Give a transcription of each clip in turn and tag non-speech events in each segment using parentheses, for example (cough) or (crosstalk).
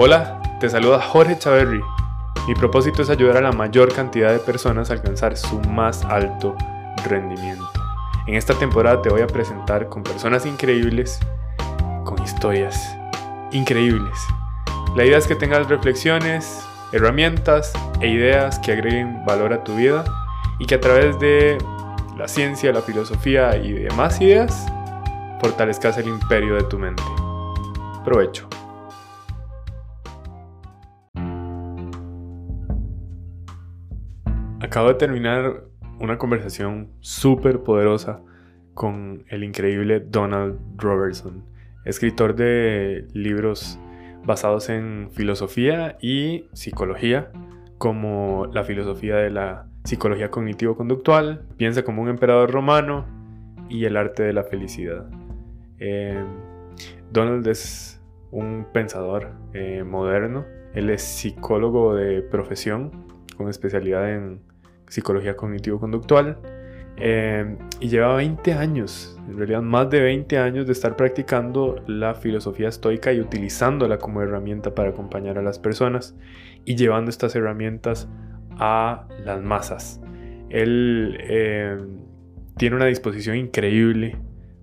Hola, te saluda Jorge Chaverri. Mi propósito es ayudar a la mayor cantidad de personas a alcanzar su más alto rendimiento. En esta temporada te voy a presentar con personas increíbles, con historias increíbles. La idea es que tengas reflexiones, herramientas e ideas que agreguen valor a tu vida y que a través de la ciencia, la filosofía y demás ideas fortalezcas el imperio de tu mente. Provecho. Acabo de terminar una conversación súper poderosa con el increíble Donald Robertson, escritor de libros basados en filosofía y psicología, como la filosofía de la psicología cognitivo-conductual, piensa como un emperador romano y el arte de la felicidad. Eh, Donald es un pensador eh, moderno, él es psicólogo de profesión con especialidad en psicología cognitivo-conductual eh, y lleva 20 años, en realidad más de 20 años de estar practicando la filosofía estoica y utilizándola como herramienta para acompañar a las personas y llevando estas herramientas a las masas. Él eh, tiene una disposición increíble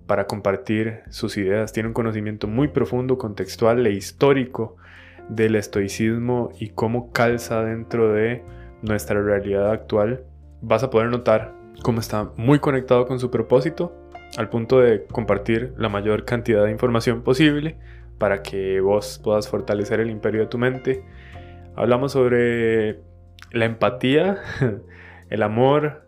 para compartir sus ideas, tiene un conocimiento muy profundo, contextual e histórico del estoicismo y cómo calza dentro de nuestra realidad actual. Vas a poder notar cómo está muy conectado con su propósito al punto de compartir la mayor cantidad de información posible para que vos puedas fortalecer el imperio de tu mente. Hablamos sobre la empatía, (laughs) el amor,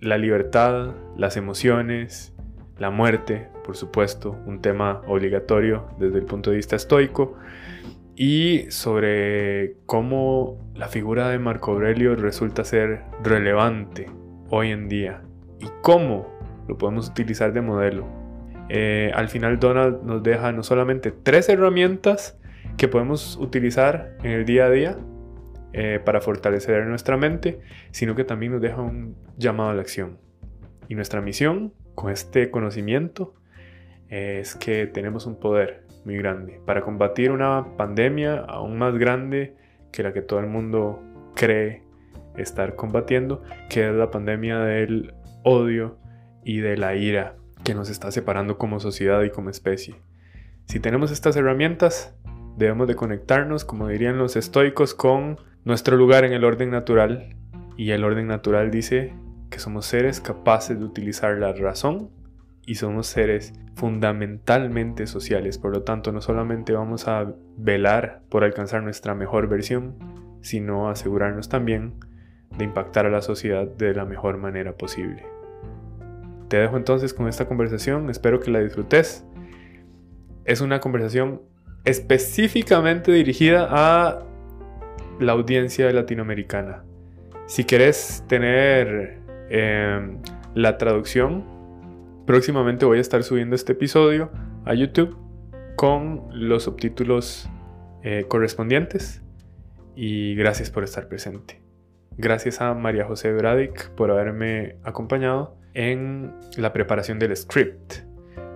la libertad, las emociones, la muerte, por supuesto, un tema obligatorio desde el punto de vista estoico, y sobre cómo la figura de Marco Aurelio resulta ser relevante hoy en día y cómo lo podemos utilizar de modelo. Eh, al final Donald nos deja no solamente tres herramientas que podemos utilizar en el día a día eh, para fortalecer nuestra mente, sino que también nos deja un llamado a la acción. Y nuestra misión con este conocimiento es que tenemos un poder muy grande para combatir una pandemia aún más grande que la que todo el mundo cree estar combatiendo, que es la pandemia del odio y de la ira que nos está separando como sociedad y como especie. Si tenemos estas herramientas, debemos de conectarnos, como dirían los estoicos, con nuestro lugar en el orden natural. Y el orden natural dice que somos seres capaces de utilizar la razón y somos seres fundamentalmente sociales. Por lo tanto, no solamente vamos a velar por alcanzar nuestra mejor versión, sino asegurarnos también de impactar a la sociedad de la mejor manera posible. Te dejo entonces con esta conversación, espero que la disfrutes. Es una conversación específicamente dirigida a la audiencia latinoamericana. Si quieres tener em, la traducción, próximamente voy a estar subiendo este episodio a YouTube con los subtítulos eh, correspondientes. Y gracias por estar presente. Gracias a María José Bradic por haberme acompañado en la preparación del script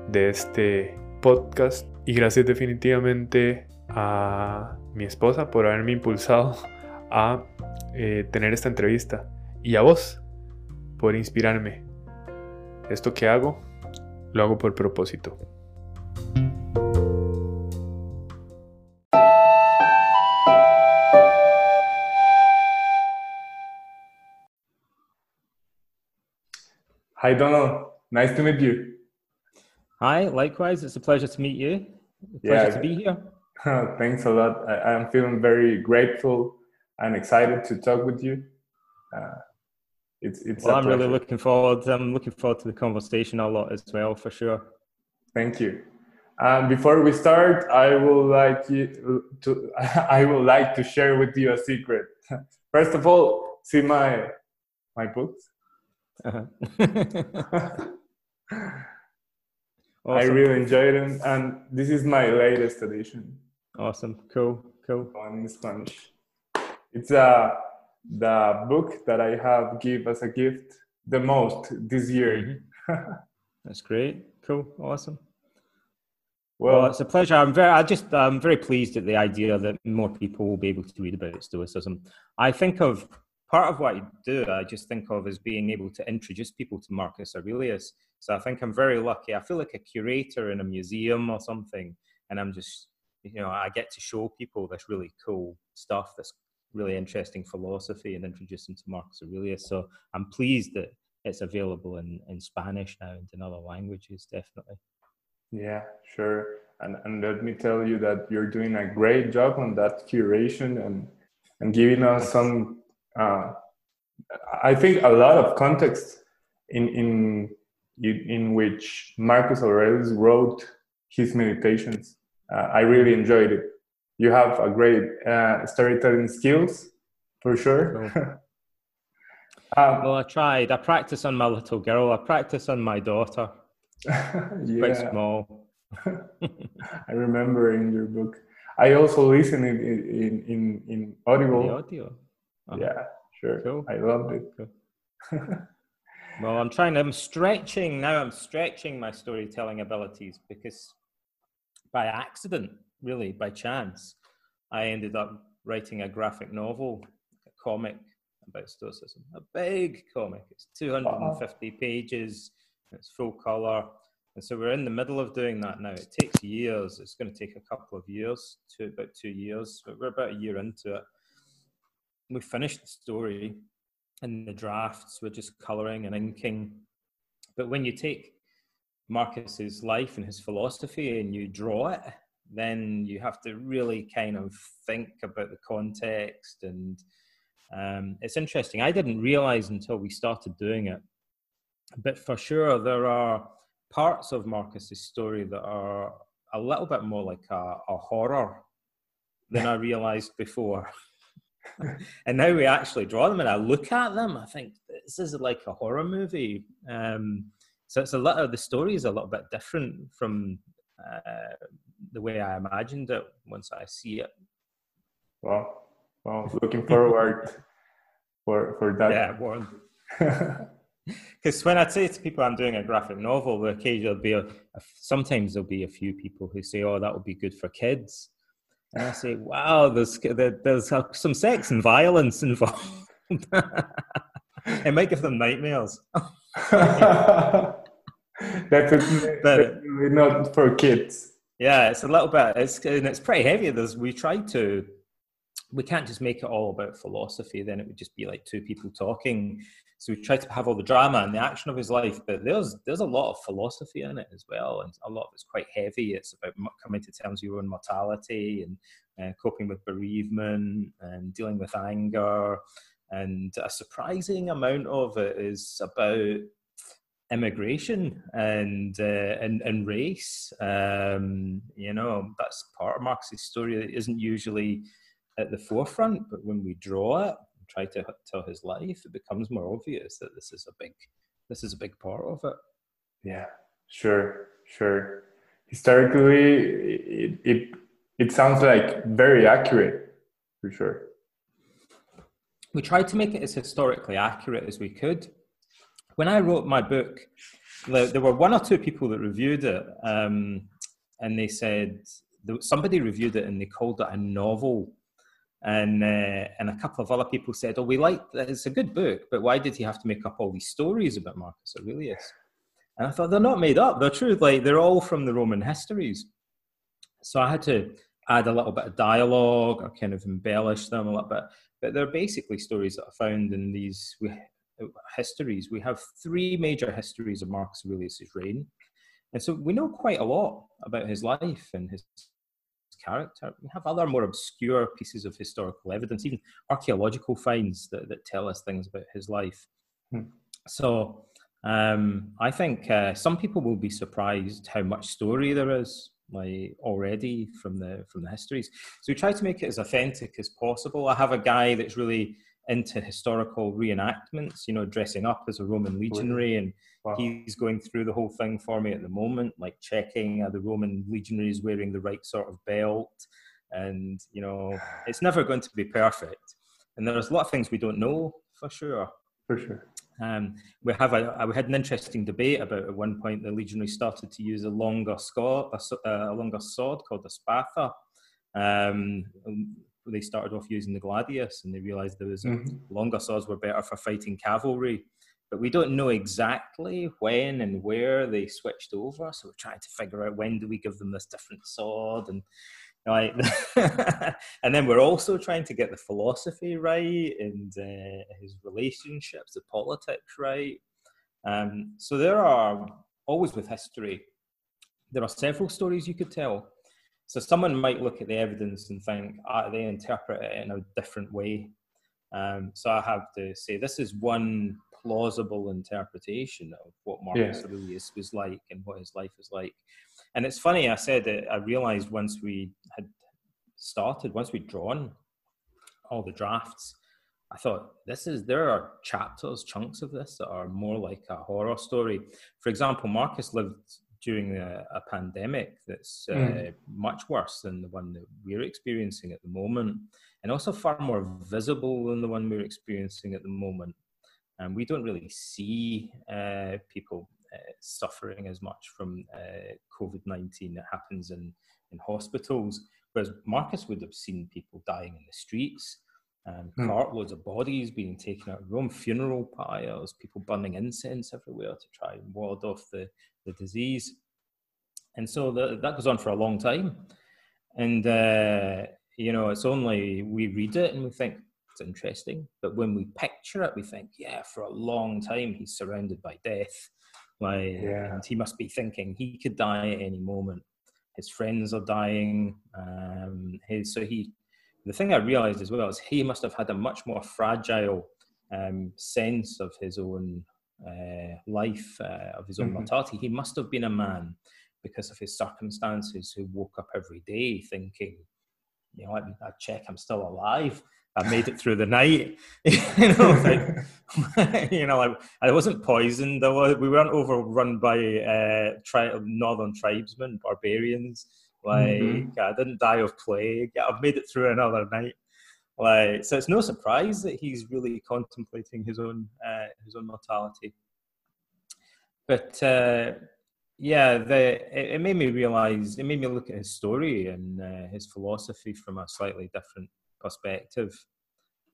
de este podcast. Y gracias definitivamente a mi esposa por haberme impulsado a eh, tener esta entrevista. Y a vos por inspirarme. Esto que hago, lo hago por propósito. Hi, Donald. Nice to meet you. Hi, likewise. It's a pleasure to meet you. Pleasure yeah. to be here. (laughs) Thanks a lot. I, am feeling very grateful and excited to talk with you. Uh, it's it's. Well, I'm really looking forward. I'm looking forward to the conversation a lot as well, for sure. Thank you. Um, before we start, I would like you to. (laughs) I would like to share with you a secret. (laughs) First of all, see my my books. Uh-huh. (laughs) awesome. I really enjoyed them, and this is my latest edition. Awesome, cool, cool. On Spanish, it's uh, the book that I have give as a gift the most this year. Mm-hmm. (laughs) That's great, cool, awesome. Well, well, it's a pleasure. I'm very, I just, I'm very pleased at the idea that more people will be able to read about Stoicism. I think of part of what I do. I just think of as being able to introduce people to Marcus Aurelius. So I think I'm very lucky. I feel like a curator in a museum or something, and I'm just, you know, I get to show people this really cool stuff, this really interesting philosophy, and introduce him to Marcus Aurelius. So I'm pleased that it's available in, in Spanish now and in other languages, definitely. Yeah, sure. And, and let me tell you that you're doing a great job on that curation and, and giving us some, uh, I think, a lot of context in, in, in which Marcus Aurelius wrote his meditations. Uh, I really enjoyed it. You have a great uh, storytelling skills, for sure. Cool. (laughs) um, well, I tried. I practice on my little girl. I practice on my daughter. (laughs) yeah. Quite small. (laughs) I remember in your book. I also listen in in in, in audible. The audio. Oh. Yeah, sure. Cool. I loved it. Cool. well, I'm trying. I'm stretching now. I'm stretching my storytelling abilities because by accident, really by chance, I ended up writing a graphic novel, a comic about Stoicism. A big comic. It's 250 pages it's full color. And so we're in the middle of doing that now. It takes years. It's going to take a couple of years, to about two years. But we're about a year into it. We finished the story and the drafts. We're just coloring and inking. But when you take Marcus's life and his philosophy and you draw it, then you have to really kind of think about the context. And um, it's interesting. I didn't realize until we started doing it but for sure, there are parts of Marcus's story that are a little bit more like a, a horror than I (laughs) realized before. (laughs) and now we actually draw them and I look at them, I think this is like a horror movie. Um, so it's a lot of the story is a little bit different from uh, the way I imagined it once I see it. Well, well, looking forward for for that. Yeah, Warren. (laughs) Because when I say to people I'm doing a graphic novel, there occasionally be a, a, sometimes there'll be a few people who say, "Oh, that would be good for kids," and I say, "Wow, there's there's some sex and violence involved. (laughs) it might give them nightmares." (laughs) Definitely, (laughs) but, not for kids. Yeah, it's a little bit. It's and it's pretty heavy. There's we try to. We can't just make it all about philosophy. Then it would just be like two people talking so we try to have all the drama and the action of his life, but there's there's a lot of philosophy in it as well, and a lot of it's quite heavy. It's about coming to terms with your own mortality and uh, coping with bereavement and dealing with anger, and a surprising amount of it is about immigration and uh, and, and race. Um, you know, that's part of Marcus's story that isn't usually at the forefront, but when we draw it, try to tell his life, it becomes more obvious that this is a big this is a big part of it. Yeah, sure, sure. Historically, it it, it sounds like very accurate, for sure. We tried to make it as historically accurate as we could. When I wrote my book, there were one or two people that reviewed it, um, and they said somebody reviewed it and they called it a novel and uh, and a couple of other people said, "Oh, we like it's a good book, but why did he have to make up all these stories about Marcus Aurelius?" And I thought they're not made up; they're true. Like they're all from the Roman histories. So I had to add a little bit of dialogue or kind of embellish them a little bit. But they're basically stories that are found in these histories. We have three major histories of Marcus Aurelius's reign, and so we know quite a lot about his life and his character. We have other more obscure pieces of historical evidence, even archaeological finds that, that tell us things about his life. Hmm. So um, I think uh, some people will be surprised how much story there is like already from the from the histories. So we try to make it as authentic as possible. I have a guy that's really into historical reenactments, you know, dressing up as a Roman legionary. And wow. he's going through the whole thing for me at the moment, like checking are the Roman legionaries wearing the right sort of belt. And, you know, (sighs) it's never going to be perfect. And there's a lot of things we don't know for sure. For sure. Um, we have a, we had an interesting debate about at one point the legionary started to use a longer sword, a, a longer sword called the spatha. Um, they started off using the gladius, and they realised there was mm-hmm. longer swords were better for fighting cavalry. But we don't know exactly when and where they switched over, so we're trying to figure out when do we give them this different sword and right (laughs) and then we're also trying to get the philosophy right and uh, his relationships the politics right um, so there are always with history there are several stories you could tell so someone might look at the evidence and think ah, they interpret it in a different way um, so i have to say this is one plausible interpretation of what marcus yeah. aurelius was like and what his life was like and it's funny, I said that I realized once we had started, once we'd drawn all the drafts, I thought this is there are chapters, chunks of this that are more like a horror story. For example, Marcus lived during a, a pandemic that's uh, mm. much worse than the one that we're experiencing at the moment, and also far more visible than the one we're experiencing at the moment. And we don't really see uh, people uh, suffering as much from uh, COVID 19 that happens in, in hospitals. Whereas Marcus would have seen people dying in the streets, um, mm. cartloads of bodies being taken out of Rome, funeral pyres, people burning incense everywhere to try and ward off the, the disease. And so the, that goes on for a long time. And, uh, you know, it's only we read it and we think it's interesting. But when we picture it, we think, yeah, for a long time he's surrounded by death. Like, yeah. and he must be thinking he could die at any moment. His friends are dying. Um, his, so he, the thing I realized as well is he must have had a much more fragile um, sense of his own uh, life, uh, of his own mm-hmm. mortality. He must have been a man because of his circumstances who woke up every day thinking, you know, I, I check I'm still alive. I made it through the night. (laughs) you know, like, (laughs) you know, I, I wasn't poisoned. I was, we weren't overrun by uh, tri- northern tribesmen, barbarians. Like mm-hmm. I didn't die of plague. I've made it through another night. Like so, it's no surprise that he's really contemplating his own uh, his own mortality. But uh, yeah, the it, it, made me realize. It made me look at his story and uh, his philosophy from a slightly different perspective,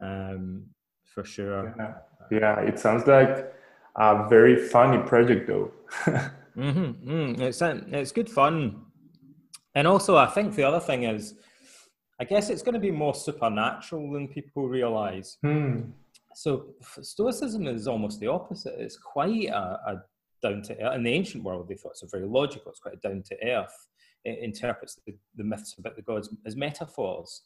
um, for sure. Yeah. yeah, it sounds like a very funny project, though. (laughs) mm-hmm, mm, it's it's good fun, and also I think the other thing is, I guess it's going to be more supernatural than people realize. Hmm. So Stoicism is almost the opposite. It's quite a, a down to earth. In the ancient world, they thought it's very logical. It's quite down to earth. It interprets the, the myths about the gods as metaphors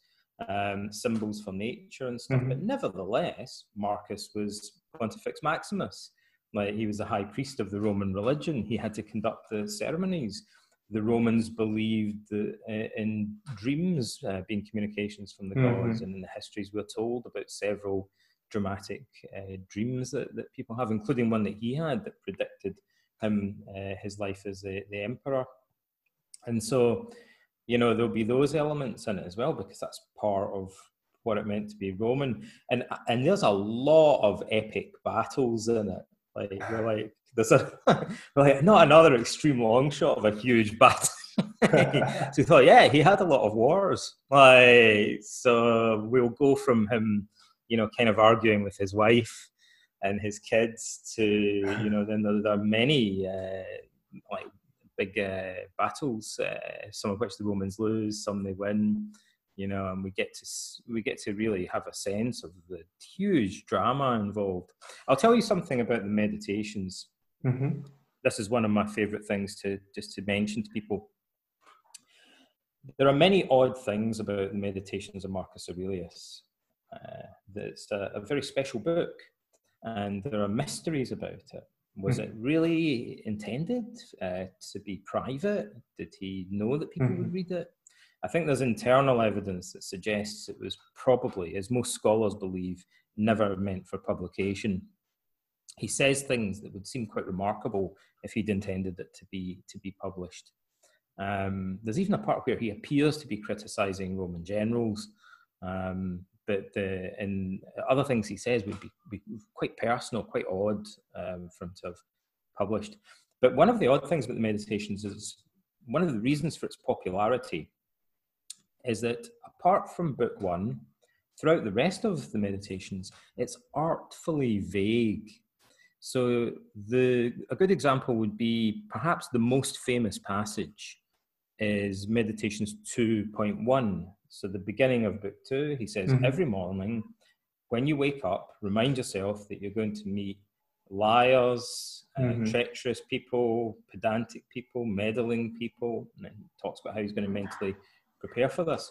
um, symbols for nature and stuff. Mm-hmm. But nevertheless, Marcus was Pontifex Maximus. Like he was the high priest of the Roman religion. He had to conduct the ceremonies. The Romans believed uh, in dreams uh, being communications from the mm-hmm. gods, and in the histories we're told about several dramatic uh, dreams that, that people have, including one that he had that predicted him uh, his life as the, the emperor. And so you know there'll be those elements in it as well because that's part of what it meant to be Roman. And and there's a lot of epic battles in it. Like you're like there's a (laughs) like not another extreme long shot of a huge battle. (laughs) so we thought, yeah, he had a lot of wars. Like so we'll go from him, you know, kind of arguing with his wife and his kids to, you know, then there, there are many uh, like big uh, battles, uh, some of which the Romans lose, some they win. You know, and we get to we get to really have a sense of the huge drama involved. I'll tell you something about the meditations. Mm-hmm. This is one of my favorite things to just to mention to people. There are many odd things about the Meditations of Marcus Aurelius. Uh, it's a, a very special book, and there are mysteries about it. Was it really intended uh, to be private? Did he know that people mm-hmm. would read it? I think there's internal evidence that suggests it was probably, as most scholars believe, never meant for publication. He says things that would seem quite remarkable if he'd intended it to be to be published. Um, there's even a part where he appears to be criticizing Roman generals, um, but the and other things he says would be, be quite personal, quite odd um, for him to have published. But one of the odd things about the meditations is one of the reasons for its popularity is that apart from book one, throughout the rest of the meditations, it's artfully vague. So the a good example would be perhaps the most famous passage is Meditations 2.1. So the beginning of book two, he says, mm-hmm. every morning when you wake up, remind yourself that you're going to meet liars, mm-hmm. uh, treacherous people, pedantic people, meddling people. And he talks about how he's going to mentally prepare for this.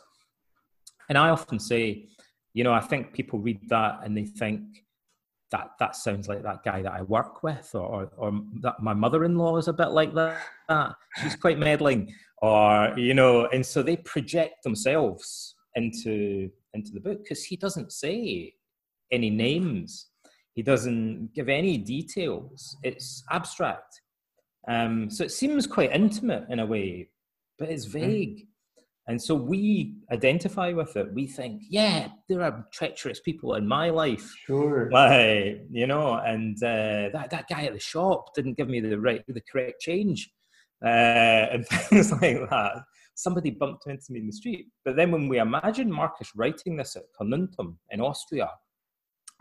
And I often say, you know, I think people read that and they think that that sounds like that guy that I work with, or or, that my mother-in-law is a bit like that. She's quite meddling, or you know, and so they project themselves into into the book because he doesn't say any names, he doesn't give any details. It's abstract, um, so it seems quite intimate in a way, but it's mm. vague. And so we identify with it. We think, yeah, there are treacherous people in my life. Sure. Like, you know, and uh, that, that guy at the shop didn't give me the right, the correct change. Uh, (laughs) and things like that. Somebody bumped into me in the street. But then when we imagine Marcus writing this at Carnuntum in Austria,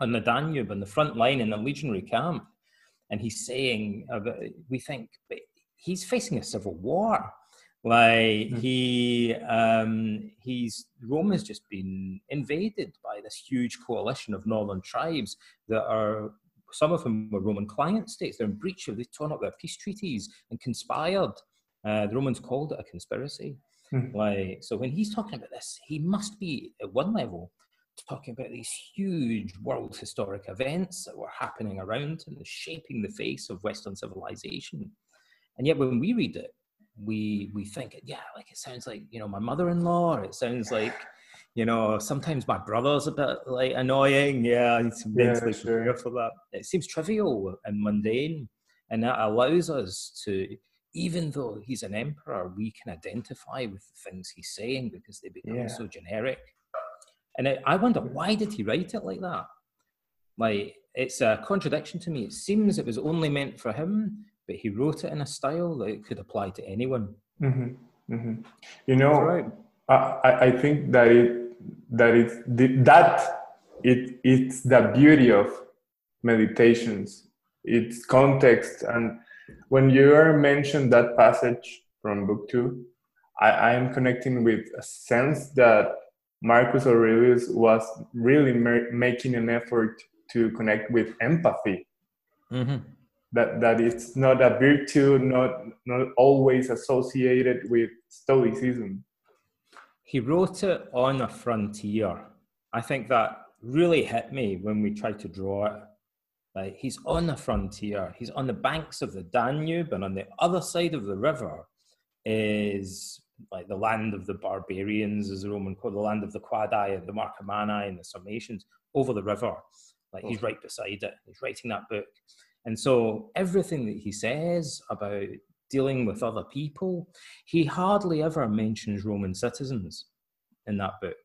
on the Danube, on the front line in a legionary camp, and he's saying, we think, he's facing a civil war like mm. he, um, he's Rome has just been invaded by this huge coalition of northern tribes that are some of them were Roman client states. They're in breach of, they've torn up their peace treaties and conspired. Uh, the Romans called it a conspiracy. Mm. Like so, when he's talking about this, he must be at one level talking about these huge world historic events that were happening around and shaping the face of Western civilization. And yet, when we read it, we we think it yeah like it sounds like you know my mother-in-law it sounds like you know sometimes my brother's a bit like annoying yeah it's mentally yeah, sure. for that. It seems trivial and mundane and that allows us to even though he's an emperor we can identify with the things he's saying because they become yeah. so generic. And I, I wonder why did he write it like that? Like it's a contradiction to me. It seems it was only meant for him but he wrote it in a style that it could apply to anyone. Mm-hmm. Mm-hmm. You know, right. I, I think that it that it that it it's the beauty of meditations, its context, and when you are mentioned that passage from book two, I, I am connecting with a sense that Marcus Aurelius was really making an effort to connect with empathy. Mm-hmm that that it's not a virtue, not not always associated with stoicism. He wrote it on a frontier. I think that really hit me when we tried to draw it. Like he's on the frontier. He's on the banks of the Danube, and on the other side of the river is like the land of the barbarians, as the Roman called the land of the Quadi and the Marcomanni and the Sarmatians over the river. Like he's oh. right beside it. He's writing that book. And so everything that he says about dealing with other people, he hardly ever mentions Roman citizens in that book,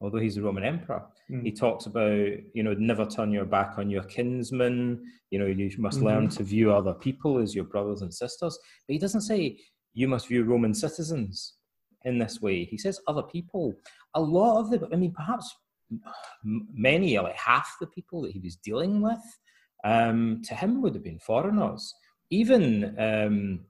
although he's a Roman emperor. Mm. He talks about, you know, never turn your back on your kinsmen, you know, you must mm-hmm. learn to view other people as your brothers and sisters. But he doesn't say you must view Roman citizens in this way. He says other people. A lot of the, I mean, perhaps many, like half the people that he was dealing with, um, to him would have been foreigners. Even um,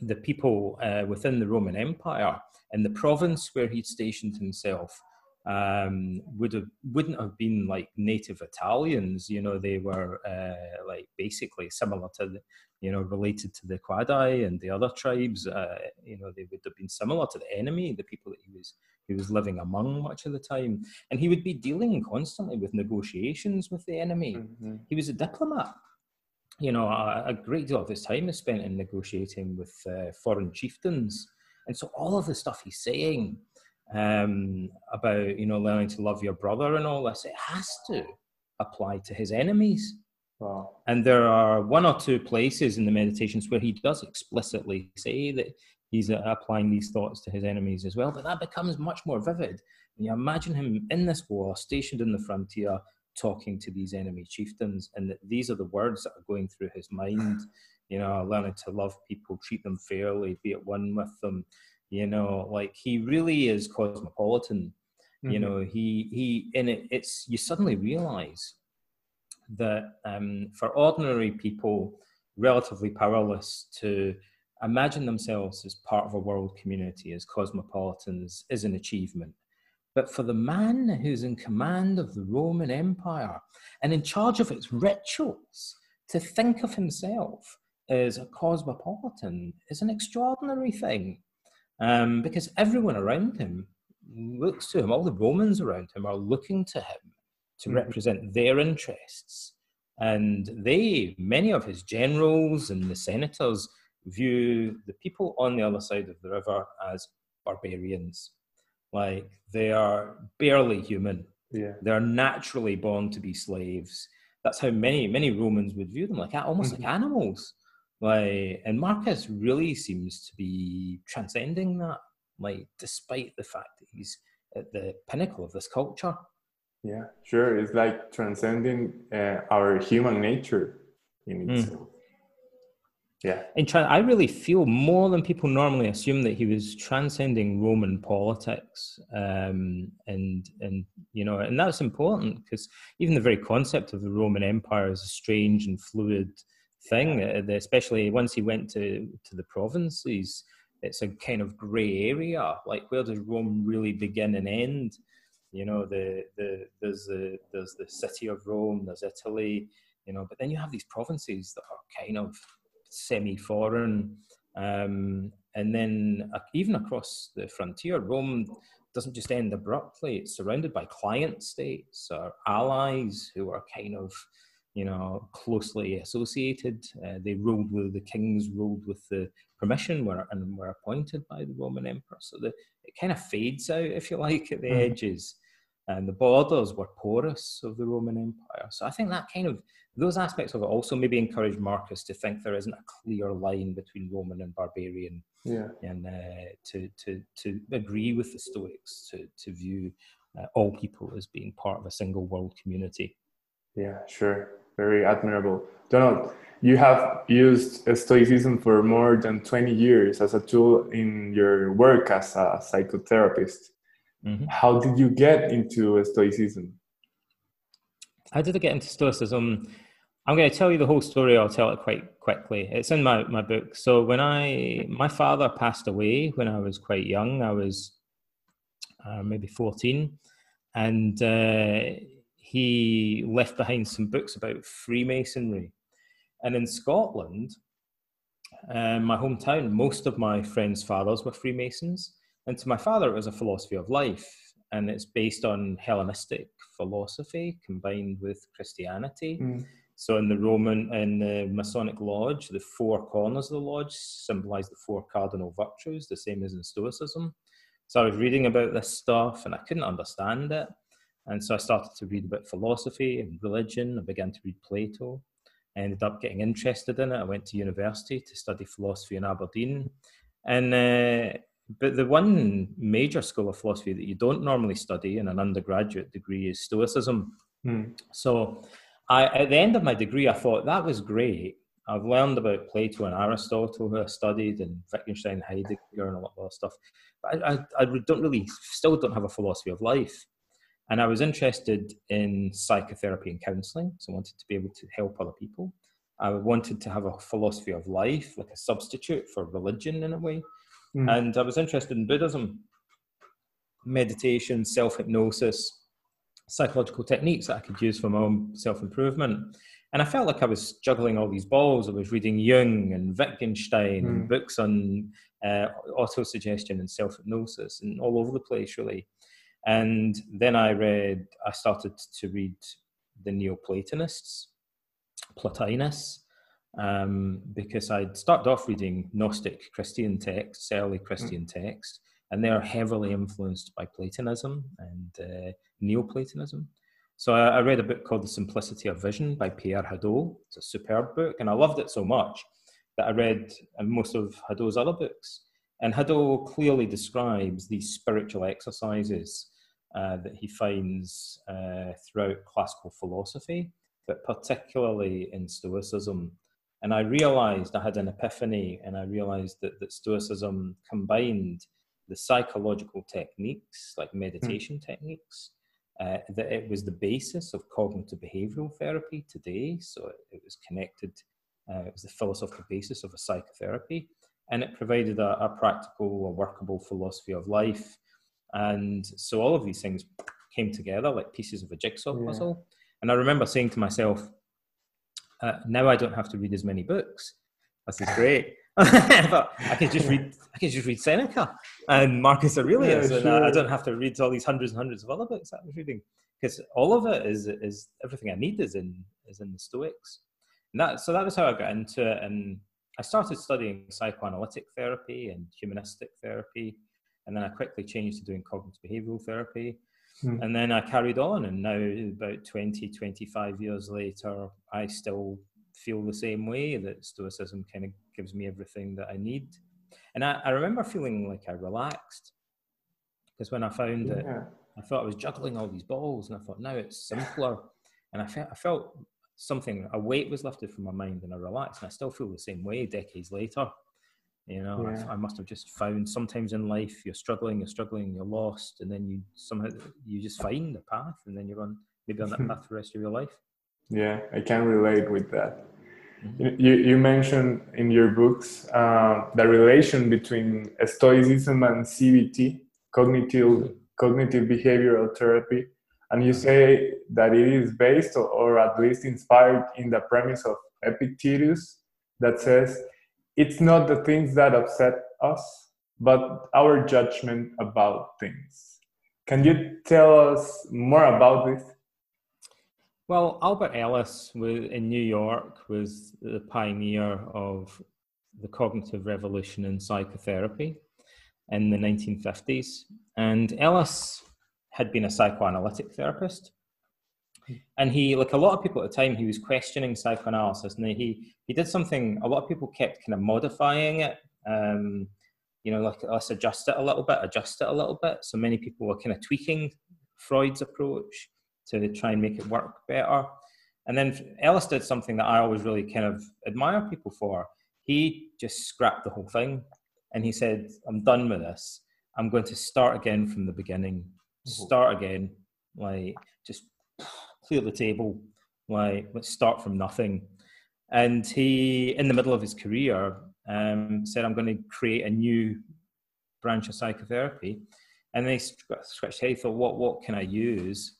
the people uh, within the Roman Empire in the province where he'd stationed himself um, would have wouldn't have been like native Italians. You know, they were uh, like basically similar to the, you know, related to the Quadi and the other tribes. Uh, you know, they would have been similar to the enemy, the people that he was he was living among much of the time. And he would be dealing constantly with negotiations with the enemy. Mm-hmm. He was a diplomat. You know, a, a, great deal of his time is spent in negotiating with uh, foreign chieftains. And so all of the stuff he's saying um, about, you know, learning to love your brother and all this, it has to apply to his enemies. Wow. And there are one or two places in the meditations where he does explicitly say that he's applying these thoughts to his enemies as well. But that becomes much more vivid. And you imagine him in this war, stationed in the frontier, talking to these enemy chieftains, and that these are the words that are going through his mind. You know, learning to love people, treat them fairly, be at one with them. You know, like he really is cosmopolitan. Mm-hmm. You know, he he, and it, it's you suddenly realize that um, for ordinary people, relatively powerless to imagine themselves as part of a world community, as cosmopolitans, is an achievement. But for the man who's in command of the Roman Empire and in charge of its rituals, to think of himself as a cosmopolitan is an extraordinary thing um, because everyone around him looks to him, all the Romans around him are looking to him to mm-hmm. represent their interests. And they, many of his generals and the senators, view the people on the other side of the river as barbarians. Like they are barely human. Yeah. They're naturally born to be slaves. That's how many many Romans would view them, like almost mm-hmm. like animals. Like, and Marcus really seems to be transcending that. Like, despite the fact that he's at the pinnacle of this culture. Yeah, sure. It's like transcending uh, our human nature in mm. itself. Mm. Yeah. And tra- I really feel more than people normally assume that he was transcending Roman politics, um, and and you know, and that's important because even the very concept of the Roman Empire is a strange and fluid thing. Uh, especially once he went to to the provinces, it's a kind of grey area. Like where does Rome really begin and end? You know, the the there's the there's the city of Rome, there's Italy, you know, but then you have these provinces that are kind of semi-foreign. Um, and then uh, even across the frontier, Rome doesn't just end abruptly. It's surrounded by client states or allies who are kind of, you know, closely associated. Uh, they ruled with the kings, ruled with the permission, were and were appointed by the Roman emperor. So the, it kind of fades out, if you like, at the mm. edges. And the borders were porous of the Roman Empire. So I think that kind of those aspects of it also maybe encourage Marcus to think there isn't a clear line between Roman and barbarian, yeah. and uh, to to to agree with the Stoics to to view uh, all people as being part of a single world community. Yeah, sure, very admirable, Donald. You have used Stoicism for more than twenty years as a tool in your work as a psychotherapist. Mm-hmm. How did you get into Stoicism? How did I get into Stoicism? I'm going to tell you the whole story. I'll tell it quite quickly. It's in my, my book. So when I my father passed away when I was quite young, I was uh, maybe 14, and uh, he left behind some books about Freemasonry. And in Scotland, uh, my hometown, most of my friends' fathers were Freemasons, and to my father, it was a philosophy of life, and it's based on Hellenistic philosophy combined with Christianity. Mm so in the Roman and the Masonic lodge, the four corners of the lodge symbolize the four cardinal virtues, the same as in Stoicism. So I was reading about this stuff and I couldn't understand it. And so I started to read about philosophy and religion. I began to read Plato. I ended up getting interested in it. I went to university to study philosophy in Aberdeen. And uh, but the one major school of philosophy that you don't normally study in an undergraduate degree is Stoicism. Hmm. So I, at the end of my degree, I thought that was great. I've learned about Plato and Aristotle, who I studied, and Wittgenstein, Heidegger, and a lot of other stuff. But I, I, I don't really, still don't have a philosophy of life. And I was interested in psychotherapy and counseling, so I wanted to be able to help other people. I wanted to have a philosophy of life, like a substitute for religion in a way. Mm. And I was interested in Buddhism, meditation, self hypnosis, psychological techniques that I could use for my own self improvement. And I felt like I was juggling all these balls. I was reading Jung and Wittgenstein mm. and hmm. books on uh, autosuggestion and self hypnosis and all over the place, really. And then I read, I started to read the Neoplatonists, Plotinus, um, because I'd started off reading Gnostic Christian texts, early Christian mm. texts, and they are heavily influenced by Platonism and uh, Neoplatonism. So I, I, read a book called The Simplicity of Vision by Pierre Hadot. It's a superb book, and I loved it so much that I read most of Hadot's other books. And Hadot clearly describes these spiritual exercises uh, that he finds uh, throughout classical philosophy, but particularly in Stoicism. And I realized I had an epiphany, and I realized that, that Stoicism combined the psychological techniques, like meditation mm. techniques, uh, that it was the basis of cognitive behavioral therapy today. So it, it was connected, uh, it was the philosophical basis of a psychotherapy, and it provided a, a practical, a workable philosophy of life. And so all of these things came together like pieces of a jigsaw yeah. puzzle. And I remember saying to myself, uh, now I don't have to read as many books. This is great. (laughs) (laughs) but I can just read I could just read Seneca and Marcus Aurelius, yeah, sure. and I, I, don't have to read all these hundreds and hundreds of other books that I was reading because all of it is is everything I need is in is in the Stoics. And that so that was how I got into it, and I started studying psychoanalytic therapy and humanistic therapy, and then I quickly changed to doing cognitive behavioral therapy. Hmm. And then I carried on, and now, about 20, 25 years later, I still feel the same way that Stoicism kind of gives me everything that I need. And I, I remember feeling like I relaxed because when I found yeah. it, I thought I was juggling all these balls, and I thought now it's simpler. And I felt, I felt something, a weight was lifted from my mind, and I relaxed. And I still feel the same way decades later. You know, yeah. I, I, must have just found sometimes in life you're struggling, you're struggling, you're lost, and then you somehow you just find a path, and then you're on maybe on that (laughs) path for the rest of your life. Yeah, I can relate with that. Mm-hmm. You, you mentioned in your books uh, the relation between Stoicism and CBT, cognitive mm-hmm. cognitive behavioral therapy, and you say that it is based or, or at least inspired in the premise of Epictetus that says it's not the things that upset us, but our judgment about things. Can you tell us more about this? Well, Albert Ellis was, in New York was the pioneer of the cognitive revolution in psychotherapy in the 1950s. And Ellis had been a psychoanalytic therapist and he like a lot of people at the time he was questioning psychoanalysis and he he did something a lot of people kept kind of modifying it um you know like let's adjust it a little bit adjust it a little bit. So many people were kind of tweaking freud's approach to try and make it work better. And then ellis did something that i always really kind of admire people for. He just scrapped the whole thing and he said i'm done with this. I'm going to start again from the beginning. Mm-hmm. start again like just clear the table, like let's start from nothing. And he, in the middle of his career, um, said, "I'm going to create a new branch of psychotherapy." And then he scratched head, thought, "What what can I use?"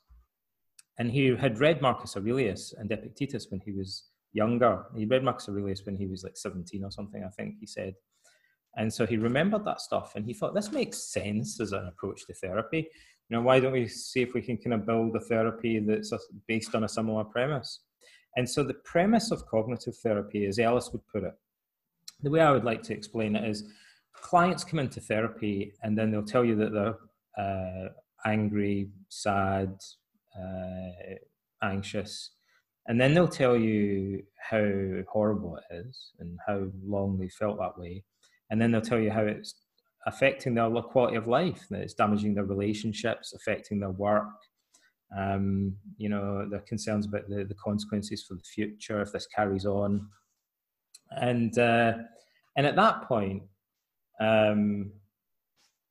And he had read Marcus Aurelius and Epictetus when he was younger. He read Marcus Aurelius when he was like 17 or something, I think he said. And so he remembered that stuff and he thought, this makes sense as an approach to therapy you know, why don't we see if we can kind of build a therapy that's based on a similar premise? And so the premise of cognitive therapy, as Ellis would put it, the way I would like to explain it is clients come into therapy and then they'll tell you that they're uh, angry, sad, uh, anxious, and then they'll tell you how horrible it is and how long they felt that way. And then they'll tell you how it's affecting their quality of life, that it's damaging their relationships, affecting their work. Um, you know, their concerns about the, the consequences for the future if this carries on. And uh, and at that point, um,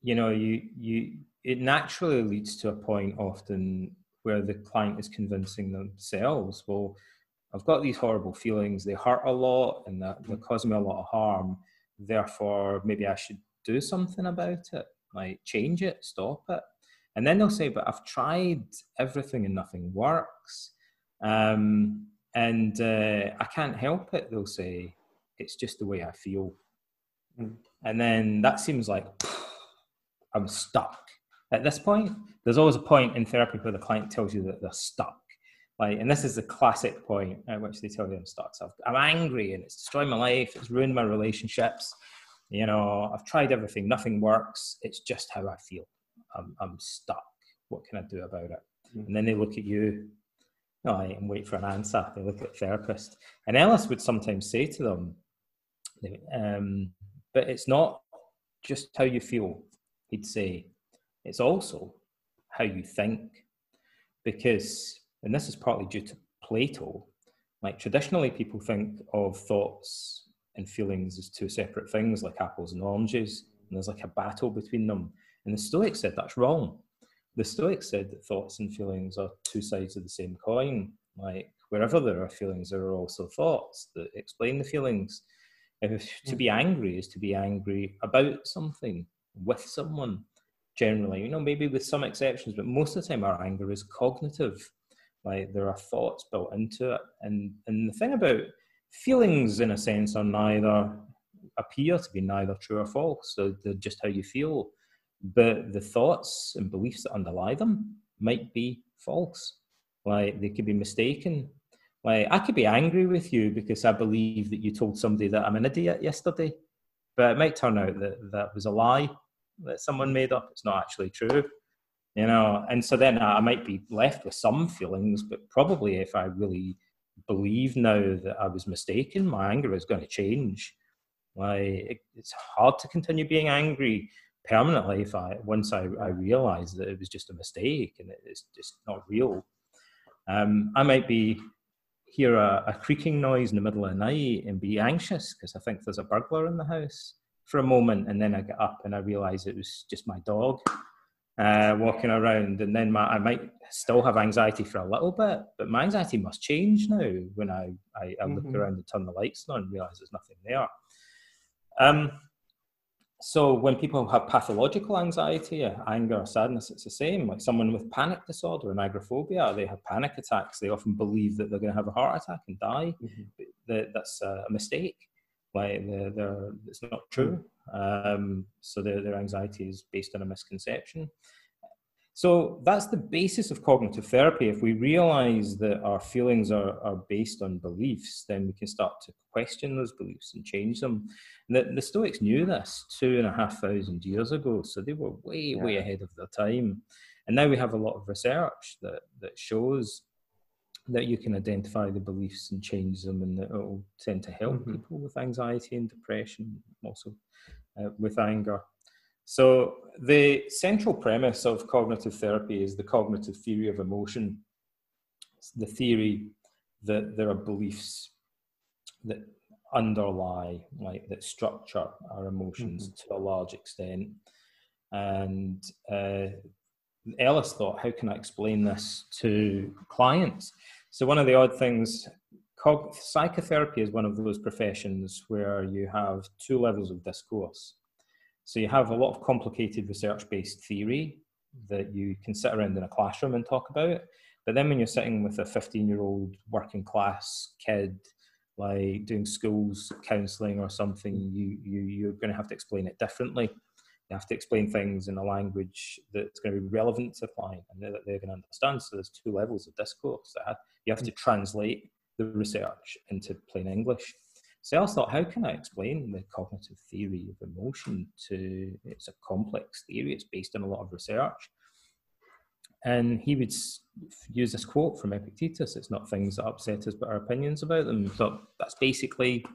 you know, you you it naturally leads to a point often where the client is convincing themselves, well, I've got these horrible feelings, they hurt a lot and that they're causing me a lot of harm. Therefore, maybe I should do something about it, like change it, stop it. And then they'll say, but I've tried everything and nothing works. Um, and uh, I can't help it, they'll say, it's just the way I feel. Mm. And then that seems like (sighs) I'm stuck. At this point, there's always a point in therapy where the client tells you that they're stuck. Like, and this is the classic point at which they tell you I'm stuck. So I'm angry and it's destroyed my life, it's ruined my relationships you know, I've tried everything, nothing works. It's just how I feel. I'm, I'm stuck. What can I do about it? Mm-hmm. And then they look at you, no, and wait for an answer. They look at the therapist. And Ellis would sometimes say to them, um, but it's not just how you feel. He'd say, it's also how you think. Because, and this is partly due to Plato, like traditionally people think of thoughts and feelings as two separate things, like apples and oranges, and there's like a battle between them. And the Stoics said that's wrong. The Stoics said that thoughts and feelings are two sides of the same coin. Like wherever there are feelings, there are also thoughts that explain the feelings. If to be mm. angry is to be angry about something with someone, generally, you know, maybe with some exceptions, but most of the time our anger is cognitive. Like there are thoughts built into it. And and the thing about feelings in a sense are neither appear to be neither true or false. So they're just how you feel. But the thoughts and beliefs that underlie them might be false. Like they could be mistaken like I could be angry with you because I believe that you told somebody that I'm an idiot yesterday, but it might turn out that that was a lie that someone made up. It's not actually true, you know. And so then I might be left with some feelings, but probably if I really believe now that I was mistaken, my anger is going to change. Like it's hard to continue being angry permanently if I once I, I realize that it was just a mistake and it's just not real. Um, I might be hear a, a, creaking noise in the middle of the night and be anxious because I think there's a burglar in the house for a moment. And then I get up and I realize it was just my dog uh, walking around. And then my, I might still have anxiety for a little bit, but my anxiety must change now when I, I, I look mm-hmm. around and turn the lights on and realize there's nothing there. Um, so when people have pathological anxiety, anger, or sadness, it's the same. Like someone with panic disorder and agoraphobia, they have panic attacks. They often believe that they're going to have a heart attack and die. Mm-hmm. That's a mistake. Like they're, they're, it's not true. Um, so their, their anxiety is based on a misconception. So that's the basis of cognitive therapy. If we realize that our feelings are, are based on beliefs, then we can start to question those beliefs and change them. And the, the Stoics knew this two and a half thousand years ago, so they were way, yeah. way ahead of their time. And now we have a lot of research that, that shows that you can identify the beliefs and change them, and that it will tend to help mm-hmm. people with anxiety and depression, also uh, with anger. So, the central premise of cognitive therapy is the cognitive theory of emotion. It's the theory that there are beliefs that underlie, like that structure our emotions mm-hmm. to a large extent. And uh, Ellis thought, how can I explain this to clients? So, one of the odd things, cog- psychotherapy is one of those professions where you have two levels of discourse. So you have a lot of complicated research-based theory that you can sit around in a classroom and talk about. But then when you're sitting with a 15-year-old working class kid, like doing schools counselling or something, you, you you're going to have to explain it differently. You have to explain things in a language that's going to be relevant to the client and that they're going to understand. So there's two levels of discourse. That you have to mm. translate the research into plain English. So I thought, how can I explain the cognitive theory of emotion to, it's a complex theory, it's based on a lot of research. And he would use this quote from Epictetus, it's not things that upset us, but our opinions about them. So that's basically,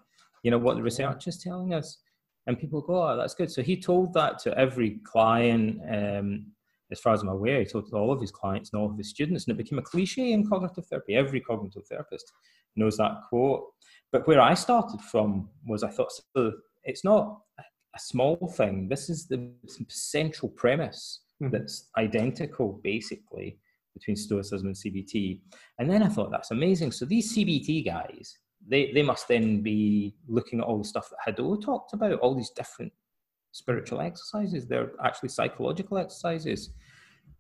you know, what the research is telling us. And people go, oh, that's good. So he told that to every client, um, as far as I'm aware, he told to all of his clients and all of his students, and it became a cliche in cognitive therapy. Every cognitive therapist knows that quote. But where I started from was I thought so it's not a small thing. This is the central premise mm-hmm. that's identical, basically, between Stoicism and CBT. And then I thought that's amazing. So these CBT guys, they, they must then be looking at all the stuff that Hadot talked about, all these different spiritual exercises. They're actually psychological exercises.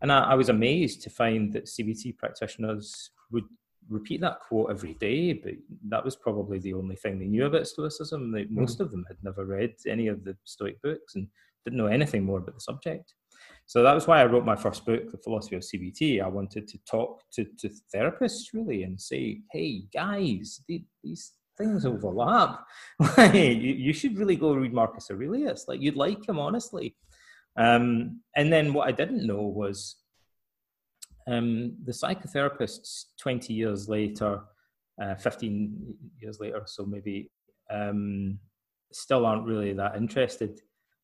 And I, I was amazed to find that CBT practitioners would repeat that quote every day, but that was probably the only thing they knew about Stoicism. They, hmm. most of them had never read any of the Stoic books and didn't know anything more about the subject. So that was why I wrote my first book, The Philosophy of CBT. I wanted to talk to, to therapists really and say, hey, guys, these things overlap. (laughs) you, you should really go read Marcus Aurelius. Like, you'd like him, honestly. Um, and then what I didn't know was um, the psychotherapists 20 years later, uh, 15 years later, so maybe um, still aren't really that interested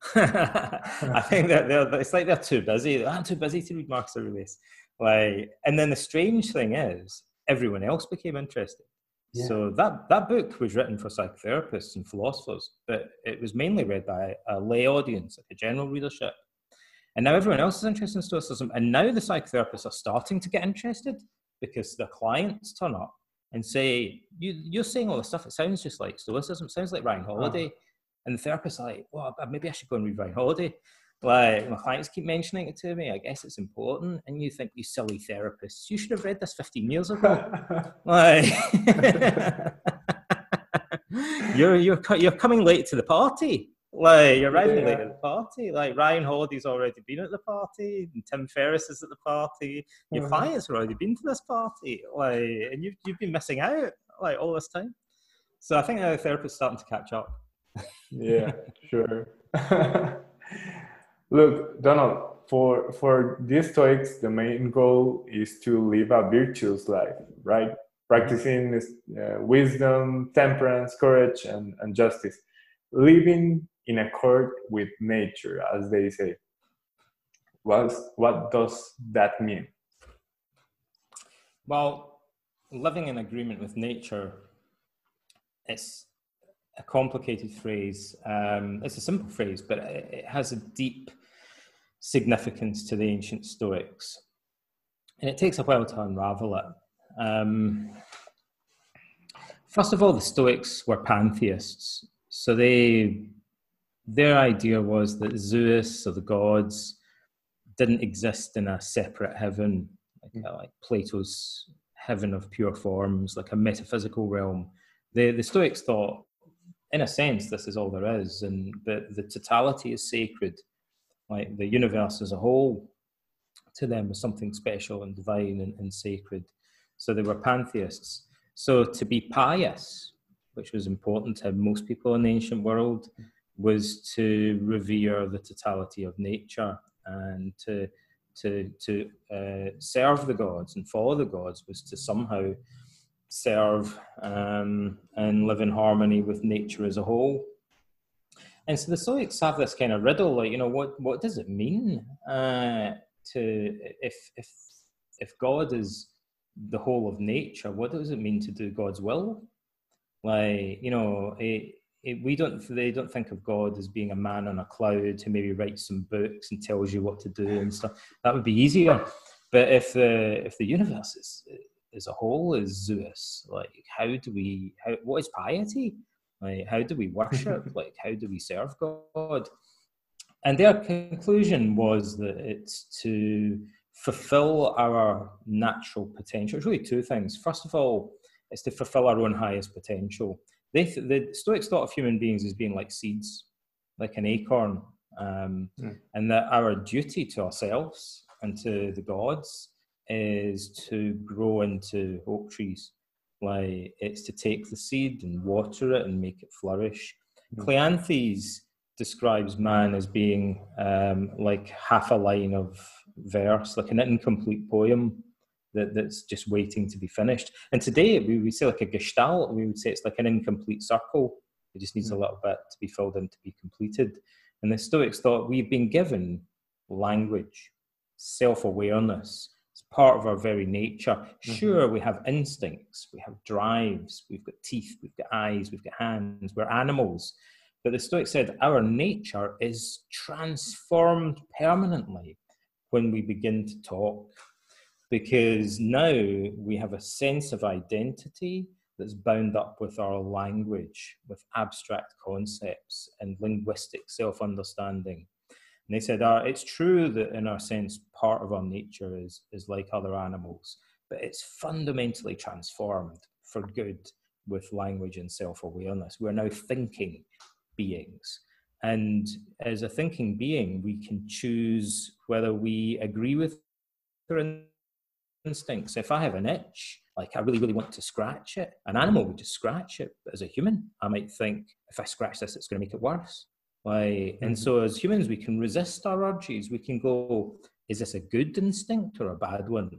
(laughs) I (laughs) think that they're, it's like they're too busy. I'm too busy to read Marcus Aurelius. Like, and then the strange thing is, everyone else became interested. Yeah. So that that book was written for psychotherapists and philosophers, but it was mainly read by a lay audience, like a general readership. And now everyone else is interested in Stoicism, and now the psychotherapists are starting to get interested because their clients turn up and say, you, "You're saying all this stuff. It sounds just like Stoicism. It sounds like Ryan ah. Holiday." Oh. And the therapist's are like, "Well, maybe I should go and read Ryan Holiday." Like my clients keep mentioning it to me. I guess it's important, and you think, "You silly therapists, you should have read this 15 years ago." (laughs) like, (laughs) you're you're you're coming late to the party. Like you're arriving yeah. late at the party. Like Ryan Holiday's already been at the party, and Tim Ferriss is at the party. Your mm-hmm. clients have already been to this party. Like, and you've you've been missing out like all this time. So I think the therapist's starting to catch up. (laughs) yeah, sure. (laughs) Look, Donald, for for these Stoics, the main goal is to live a virtuous life, right? Practicing uh, wisdom, temperance, courage, and, and justice. Living in accord with nature, as they say. What, what does that mean? Well, living in agreement with nature is a complicated phrase. Um, it's a simple phrase, but it has a deep significance to the ancient Stoics. And it takes a while to unravel it. Um, first of all, the Stoics were pantheists. So they their idea was that Zeus or the gods didn't exist in a separate heaven, like, uh, like Plato's heaven of pure forms, like a metaphysical realm. The, the Stoics thought, in a sense, this is all there is, and that the totality is sacred. Like the universe as a whole, to them, was something special and divine and, and sacred. So they were pantheists. So to be pious, which was important to most people in the ancient world, was to revere the totality of nature and to to to uh, serve the gods and follow the gods was to somehow serve um, and live in harmony with nature as a whole. And so the Stoics have this kind of riddle, like you know, what what does it mean uh, to if if if God is the whole of nature, what does it mean to do God's will? Like you know, it, it, we don't they don't think of God as being a man on a cloud who maybe writes some books and tells you what to do and stuff. That would be easier. But if the if the universe is as a whole is Zeus, like how do we how what is piety? Like how do we worship? (laughs) like how do we serve God? And their conclusion was that it's to fulfill our natural potential. It's really two things. First of all, it's to fulfill our own highest potential they th- the Stoics thought of human beings as being like seeds, like an acorn, um, mm. and that our duty to ourselves and to the gods is to grow into oak trees. Like it's to take the seed and water it and make it flourish. Mm. Cleanthes describes man as being um, like half a line of verse, like an incomplete poem that, that's just waiting to be finished. And today we would say like a gestalt, we would say it's like an incomplete circle. It just needs mm. a little bit to be filled in to be completed. And the Stoics thought we've been given language, self awareness. It's part of our very nature. Mm-hmm. Sure, we have instincts, we have drives, we've got teeth, we've got eyes, we've got hands, we're animals. But the Stoics said our nature is transformed permanently when we begin to talk, because now we have a sense of identity that's bound up with our language, with abstract concepts and linguistic self understanding. And they said, uh, it's true that in our sense, part of our nature is, is like other animals, but it's fundamentally transformed for good with language and self awareness. We're now thinking beings. And as a thinking being, we can choose whether we agree with or instincts. If I have an itch, like I really, really want to scratch it, an animal would just scratch it. But as a human, I might think if I scratch this, it's going to make it worse. Like, mm-hmm. and so as humans, we can resist our urges. We can go, is this a good instinct or a bad one?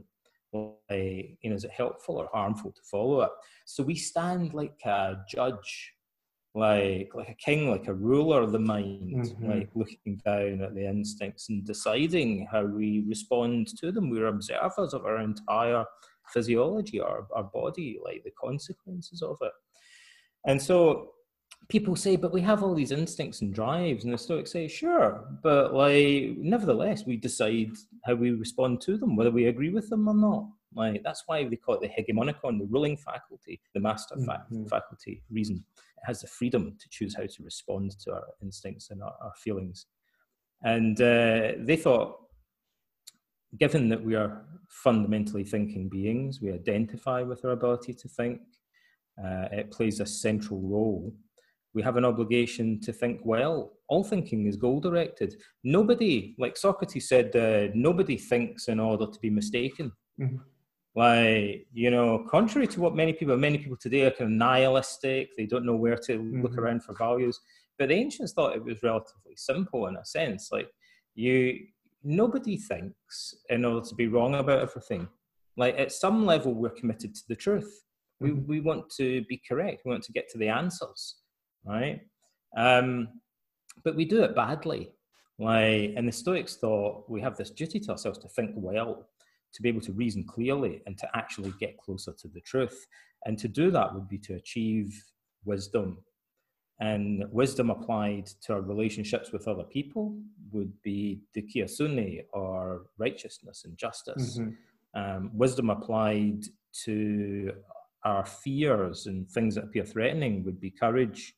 Like, you know, is it helpful or harmful to follow it? So we stand like a judge, like like a king, like a ruler of the mind, Mhm. like looking down at the instincts and deciding how we respond to them. We're observers of our entire physiology, our, our body, like the consequences of it. And so people say, but we have all these instincts and drives, and the Stoics say, sure, but like nevertheless, we decide how we respond to them, whether we agree with them or not. Like that's why they call it the hegemonikon, the ruling faculty, the master fa- Mhm. faculty, reason. It has the freedom to choose how to respond to our instincts and our, our feelings. And uh, they thought, given that we are fundamentally thinking beings, we identify with our ability to think, uh, it plays a central role. We have an obligation to think well. All thinking is goal directed. Nobody, like Socrates said, uh, nobody thinks in order to be mistaken. Mhm. Like, you know, contrary to what many people, many people today are kind of nihilistic, they don't know where to look Mhm. around for values. But the ancients thought it was relatively simple in a sense. Like, you, nobody thinks in order to be wrong about everything. Like, at some level, we're committed to the truth. We, Mhm. we want to be correct. We want to get to the answers, right? Um, but we do it badly. Like, and the Stoics thought we have this duty to ourselves to think well, to be able to reason clearly, and to actually get closer to the truth. And to do that would be to achieve wisdom. And wisdom applied to our relationships with other people would be dikaiosune, or righteousness and justice Mhm. um, wisdom applied to our fears and things that appear threatening would be courage.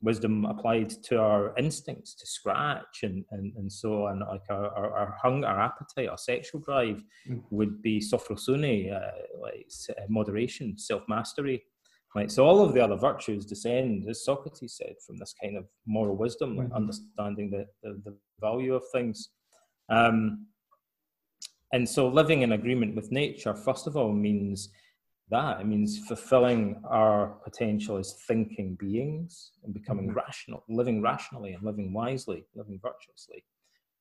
Wisdom applied to our instincts to scratch and, and, and so on, like our, our, our hunger, our appetite, our sexual drive Mm. would be sophrosune, uh, like uh, moderation, self mastery. Right, so all of the other virtues descend, as Socrates said, from this kind of moral wisdom, like Mhm. understanding the, the, the value of things. Um, and so living in agreement with nature, first of all, means that. It means fulfilling our potential as thinking beings and becoming Mhm. rational, living rationally and living wisely, living virtuously.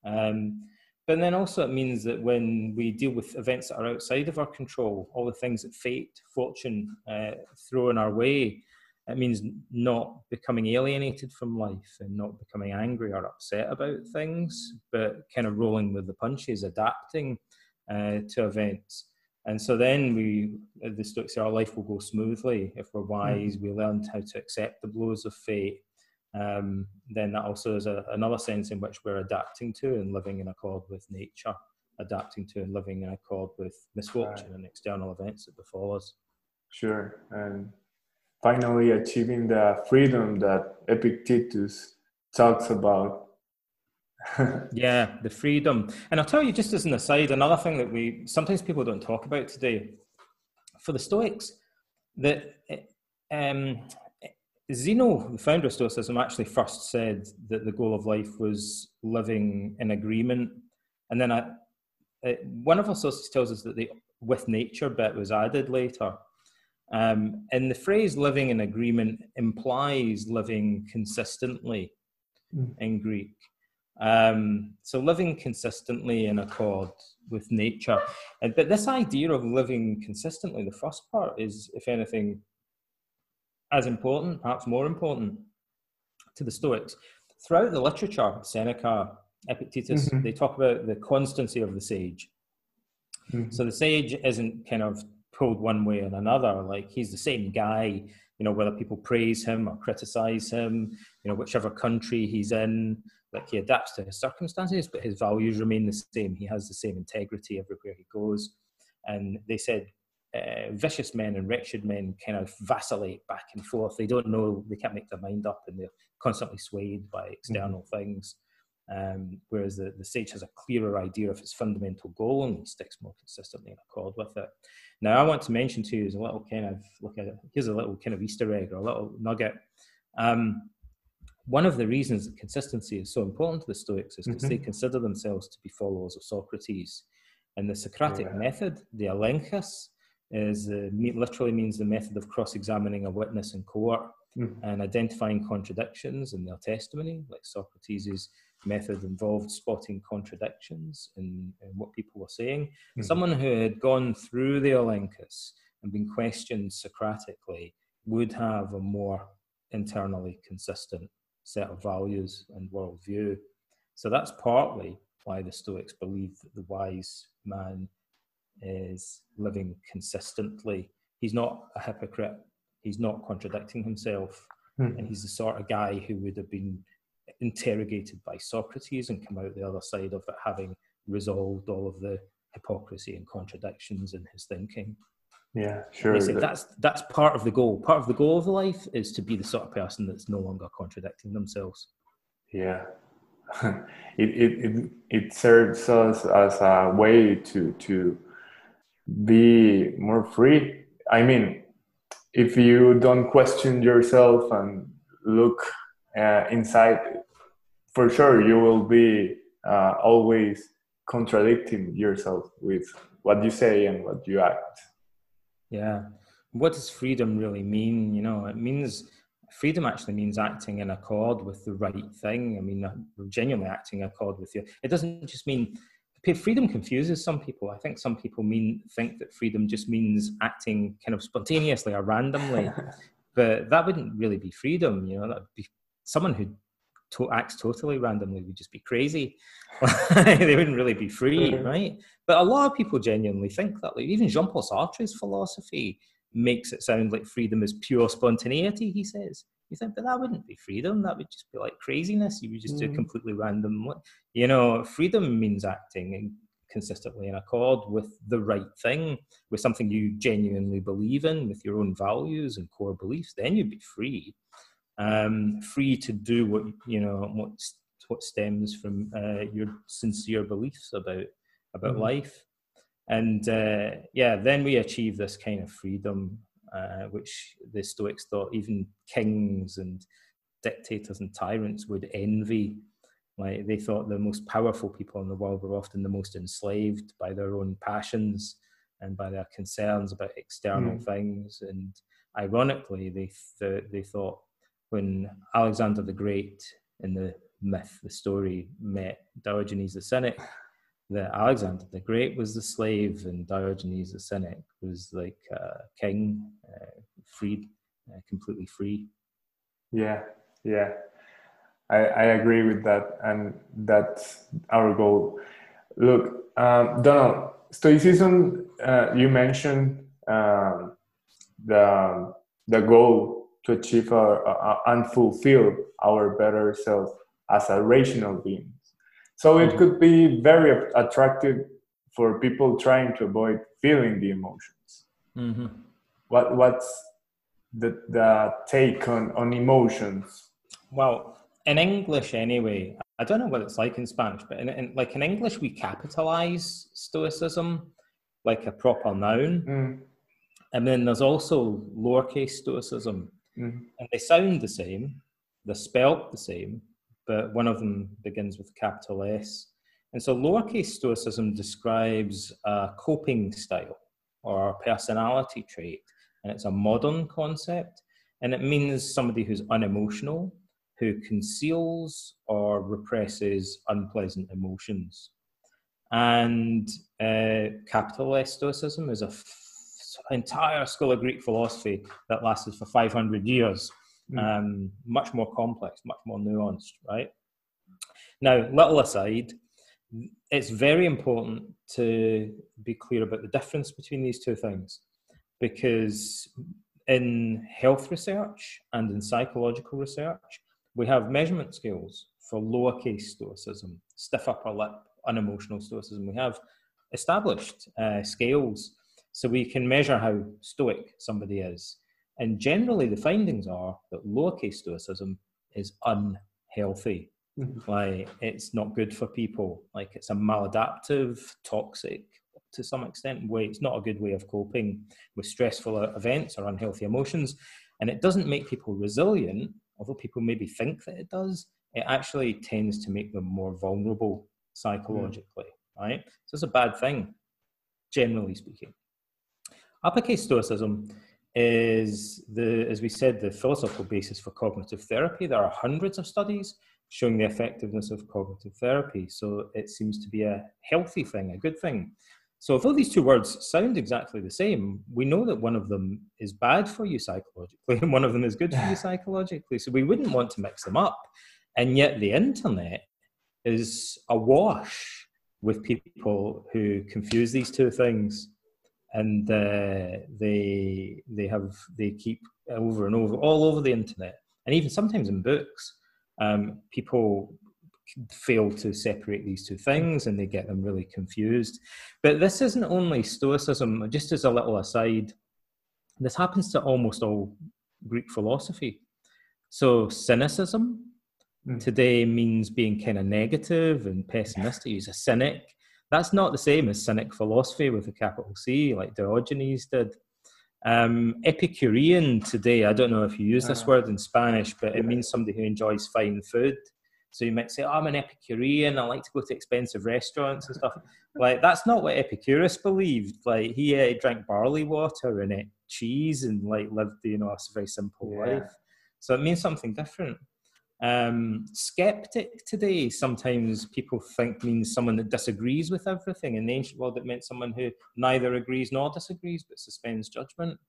Um, but then also it means that when we deal with events that are outside of our control, all the things that fate, fortune uh, throw in our way, it means not becoming alienated from life and not becoming angry or upset about things, but kind of rolling with the punches, adapting uh, to events. And so then we, the Stoics say, our life will go smoothly if we're wise. We learn how to accept the blows of fate. Um, then that also is a, another sense in which we're adapting to and living in accord with nature, adapting to and living in accord with misfortune and external events that befall us. Sure. And finally, achieving the freedom that Epictetus talks about. (laughs) Yeah, the freedom. And I'll tell you, just as an aside, another thing that we sometimes people don't talk about today for the Stoics, that um, Zeno, the founder of Stoicism, actually first said that the goal of life was living in agreement. And then I, uh, one of our sources tells us that the with nature bit was added later. Um, and the phrase living in agreement implies living consistently Mm. in Greek. Um, so living consistently in accord with nature. And, but this idea of living consistently, the first part is, if anything, as important, perhaps more important to the Stoics. Throughout the literature, Seneca, Epictetus, Mhm. they talk about the constancy of the sage. Mhm. So the sage isn't kind of pulled one way or another. Like he's the same guy, you know, whether people praise him or criticize him, you know, whichever country he's in, like he adapts to his circumstances, but his values remain the same. He has the same integrity everywhere he goes. And they said uh, vicious men and wretched men kind of vacillate back and forth. They don't know, they can't make their mind up, and they're constantly swayed by external things. Um, whereas the, the sage has a clearer idea of his fundamental goal and he sticks more consistently in accord with it. Now, I want to mention to you is a little kind of look at it. Here's a little kind of Easter egg or a little nugget. Um, one of the reasons that consistency is so important to the Stoics is because they Mhm. consider themselves to be followers of Socrates. And the Socratic Yeah. method, the elenchus, is uh, literally means the method of cross-examining a witness in court Mhm. and identifying contradictions in their testimony. Like Socrates' method involved spotting contradictions in, in what people were saying. Mhm. Someone who had gone through the elenchus and been questioned Socratically would have a more internally consistent set of values and worldview. So that's partly why the Stoics believe that the wise man is living consistently. He's not a hypocrite. He's not contradicting himself. Mm-hmm. And he's the sort of guy who would have been interrogated by Socrates and come out the other side of it having resolved all of the hypocrisy and contradictions in his thinking. Yeah, sure. That's that's part of the goal. Part of the goal of life is to be the sort of person that's no longer contradicting themselves. Yeah, (laughs) it, it it it serves us as a way to to be more free. I mean, if you don't question yourself and look uh, inside, for sure you will be uh, always contradicting yourself with what you say and what you act. Yeah. What does freedom really mean? You know, it means freedom actually means acting in accord with the right thing. I mean, uh, genuinely acting in accord with you. It doesn't just mean freedom confuses some people. I think some people mean think that freedom just means acting kind of spontaneously or randomly, (laughs) but that wouldn't really be freedom. You know, that would be someone who to- acts totally randomly would just be crazy. (laughs) they wouldn't really be free, right? But a lot of people genuinely think that. Like even Jean-Paul Sartre's philosophy makes it sound like freedom is pure spontaneity. He says, "You think, but that wouldn't be freedom. That would just be like craziness. You would just mm. do completely random. You know, freedom means acting consistently in accord with the right thing, with something you genuinely believe in, with your own values and core beliefs. Then you'd be free." Um, free to do what you know what what stems from uh, your sincere beliefs about about mm-hmm. life and uh, yeah then we achieve this kind of freedom uh, which the stoics thought even kings and dictators and tyrants would envy like they thought the most powerful people in the world were often the most enslaved by their own passions and by their concerns about external mm. things and ironically they th- they thought when Alexander the Great in the myth, the story, met Diogenes the Cynic, that Alexander the Great was the slave and Diogenes the Cynic was like a king, uh, freed, uh, completely free. Yeah, yeah. I, I agree with that, and that's our goal. Look, um, Donald, Stoicism, uh, you mentioned um, the the goal to achieve our, and fulfill our better self as a rational being. So it mm-hmm. could be very attractive for people trying to avoid feeling the emotions. Mm-hmm. What what's the the take on on emotions? Well, in English anyway, I don't know what it's like in Spanish, but in, in like in English we capitalize stoicism like a proper noun. Mm. And then there's also lowercase stoicism, Mm-hmm. And they sound the same, they're spelt the same, but one of them begins with capital S. And so lowercase stoicism describes a coping style or a personality trait, and it's a modern concept, and it means somebody who's unemotional, who conceals or represses unpleasant emotions. And uh, capital S stoicism is a entire school of Greek philosophy that lasted for 500 years. Mm. Um, much more complex, much more nuanced, right? Now, little aside, it's very important to be clear about the difference between these two things because in health research and in psychological research, we have measurement scales for lowercase stoicism, stiff upper lip, unemotional stoicism. We have established uh, scales so we can measure how stoic somebody is. And generally, the findings are that lowercase stoicism is unhealthy. Mm-hmm. Like it's not good for people. Like it's a maladaptive, toxic to some extent way. It's not a good way of coping with stressful events or unhealthy emotions. And it doesn't make people resilient, although people maybe think that it does. It actually tends to make them more vulnerable psychologically, mm. right? So it's a bad thing, generally speaking. Uppercase Stoicism is the, as we said, the philosophical basis for cognitive therapy. There are hundreds of studies showing the effectiveness of cognitive therapy. So it seems to be a healthy thing, a good thing. So, although these two words sound exactly the same, we know that one of them is bad for you psychologically (laughs) and one of them is good for you (laughs) psychologically. So, we wouldn't want to mix them up. And yet, the internet is awash with people who confuse these two things and uh, they they have they keep over and over all over the internet and even sometimes in books um, people fail to separate these two things and they get them really confused. But this isn't only Stoicism, just as a little aside, this happens to almost all Greek philosophy. So, cynicism mm. today means being kind of negative and pessimistic. He's a cynic. That's not the same as cynic philosophy with a capital C, like Diogenes did. Um, Epicurean today, I don't know if you use this uh, word in Spanish, but it means somebody who enjoys fine food. So you might say, oh, I'm an Epicurean. I like to go to expensive restaurants and stuff. (laughs) like that's not what Epicurus believed. Like he uh, drank barley water and ate cheese and like lived, you know, a very simple yeah. life. So it means something different. Um, skeptic today sometimes people think means someone that disagrees with everything. In the ancient world, it meant someone who neither agrees nor disagrees but suspends judgment.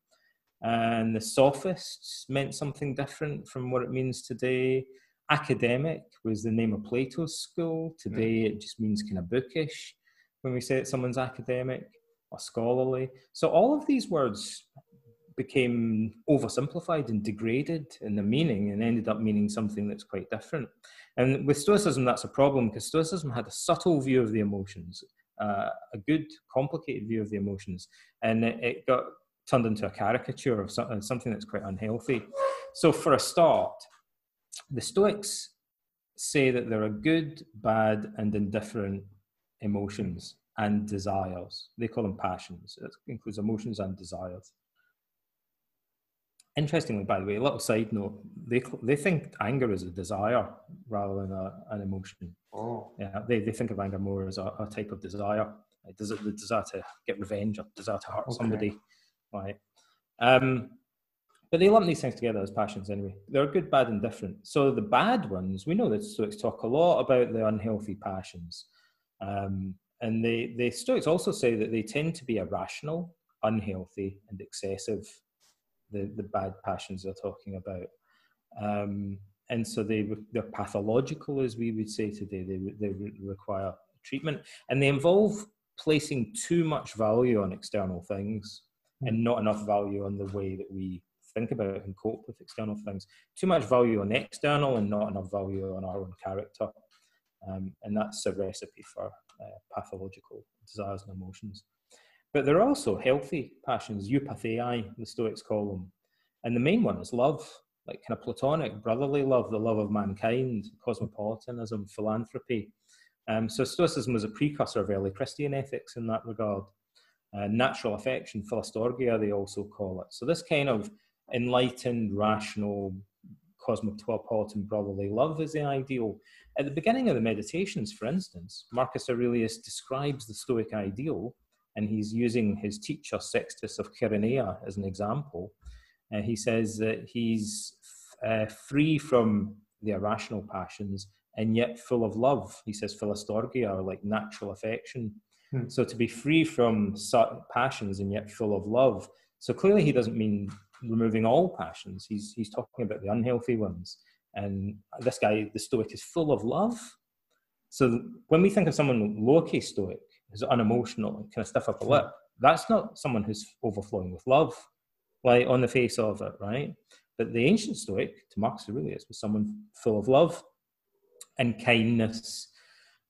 And the sophists meant something different from what it means today academic was the name of Plato's school. Today it just means kind of bookish when we say that someone's academic or scholarly. So all of these words became oversimplified and degraded in the meaning and ended up meaning something that's quite different. And with Stoicism, that's a problem because Stoicism had a subtle view of the emotions, uh, a good, complicated view of the emotions, and it, it got turned into a caricature of something that's quite unhealthy. So, for a start, the Stoics say that there are good, bad, and indifferent emotions and desires. They call them passions. It includes emotions and desires. Interestingly, by the way, a little side note: they they think anger is a desire rather than a, an emotion. Oh, yeah, they, they think of anger more as a, a type of desire. Like, does it the desire to get revenge or desire to hurt okay. somebody? Right. Um, but they lump these things together as passions anyway. They're good, bad, and different. So the bad ones, we know that Stoics talk a lot about the unhealthy passions. Um, and they, the Stoics also say that they tend to be irrational, unhealthy, and excessive, the, the bad passions they're talking about. Um, and so they, they're pathological, as we would say today. They, they require treatment. And they involve placing too much value on external things and not enough value on the way that we think about and cope with external things. Too much value on external and not enough value on our own character. Um, and that's a recipe for uh, pathological desires and emotions. But there are also healthy passions, eupathei, the Stoics call them. And the main one is love, like kind of platonic, brotherly love, the love of mankind, cosmopolitanism, philanthropy. Um, so Stoicism was a precursor of early Christian ethics in that regard. Uh, natural affection, philostorgia, they also call it. So this kind of enlightened, rational, cosmopolitan brotherly love is the ideal. At the beginning of the meditations, for instance, Marcus Aurelius describes the Stoic ideal, and he's using his teacher Sextus of Chaeronea as an example. Uh, he says that he's uh, free from the irrational passions and yet full of love. He says philostorgia, or like natural affection. Hmm. So to be free from certain passions and yet full of love. So clearly, he doesn't mean removing all passions. He's he's talking about the unhealthy ones. And this guy, the Stoic, is full of love. So when we think of someone lowercase Stoic, who's unemotional and kind of stiff upper lip, that's not someone who's overflowing with love, like on the face of it, right? But the ancient Stoic, to Marcus Aurelius, was someone full of love and kindness,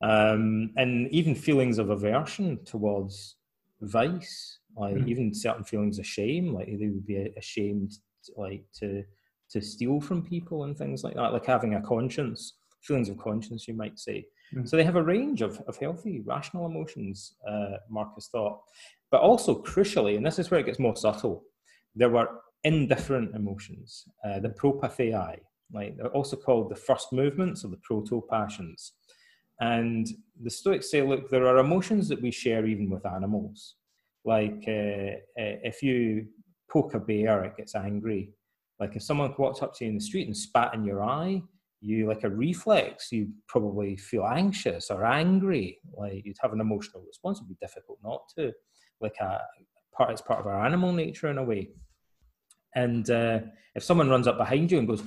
um, and even feelings of aversion towards vice like mm. even certain feelings of shame like they would be ashamed like to to steal from people and things like that like having a conscience feelings of conscience you might say mm. so they have a range of, of healthy rational emotions uh, marcus thought but also crucially and this is where it gets more subtle there were indifferent emotions uh, the propathei like they're also called the first movements or the proto passions and the stoics say look there are emotions that we share even with animals like uh, uh, if you poke a bear, it gets angry. Like if someone walked up to you in the street and spat in your eye, you like a reflex, you probably feel anxious or angry. Like you'd have an emotional response. It'd be difficult not to. Like a part, it's part of our animal nature in a way. And uh, if someone runs up behind you and goes,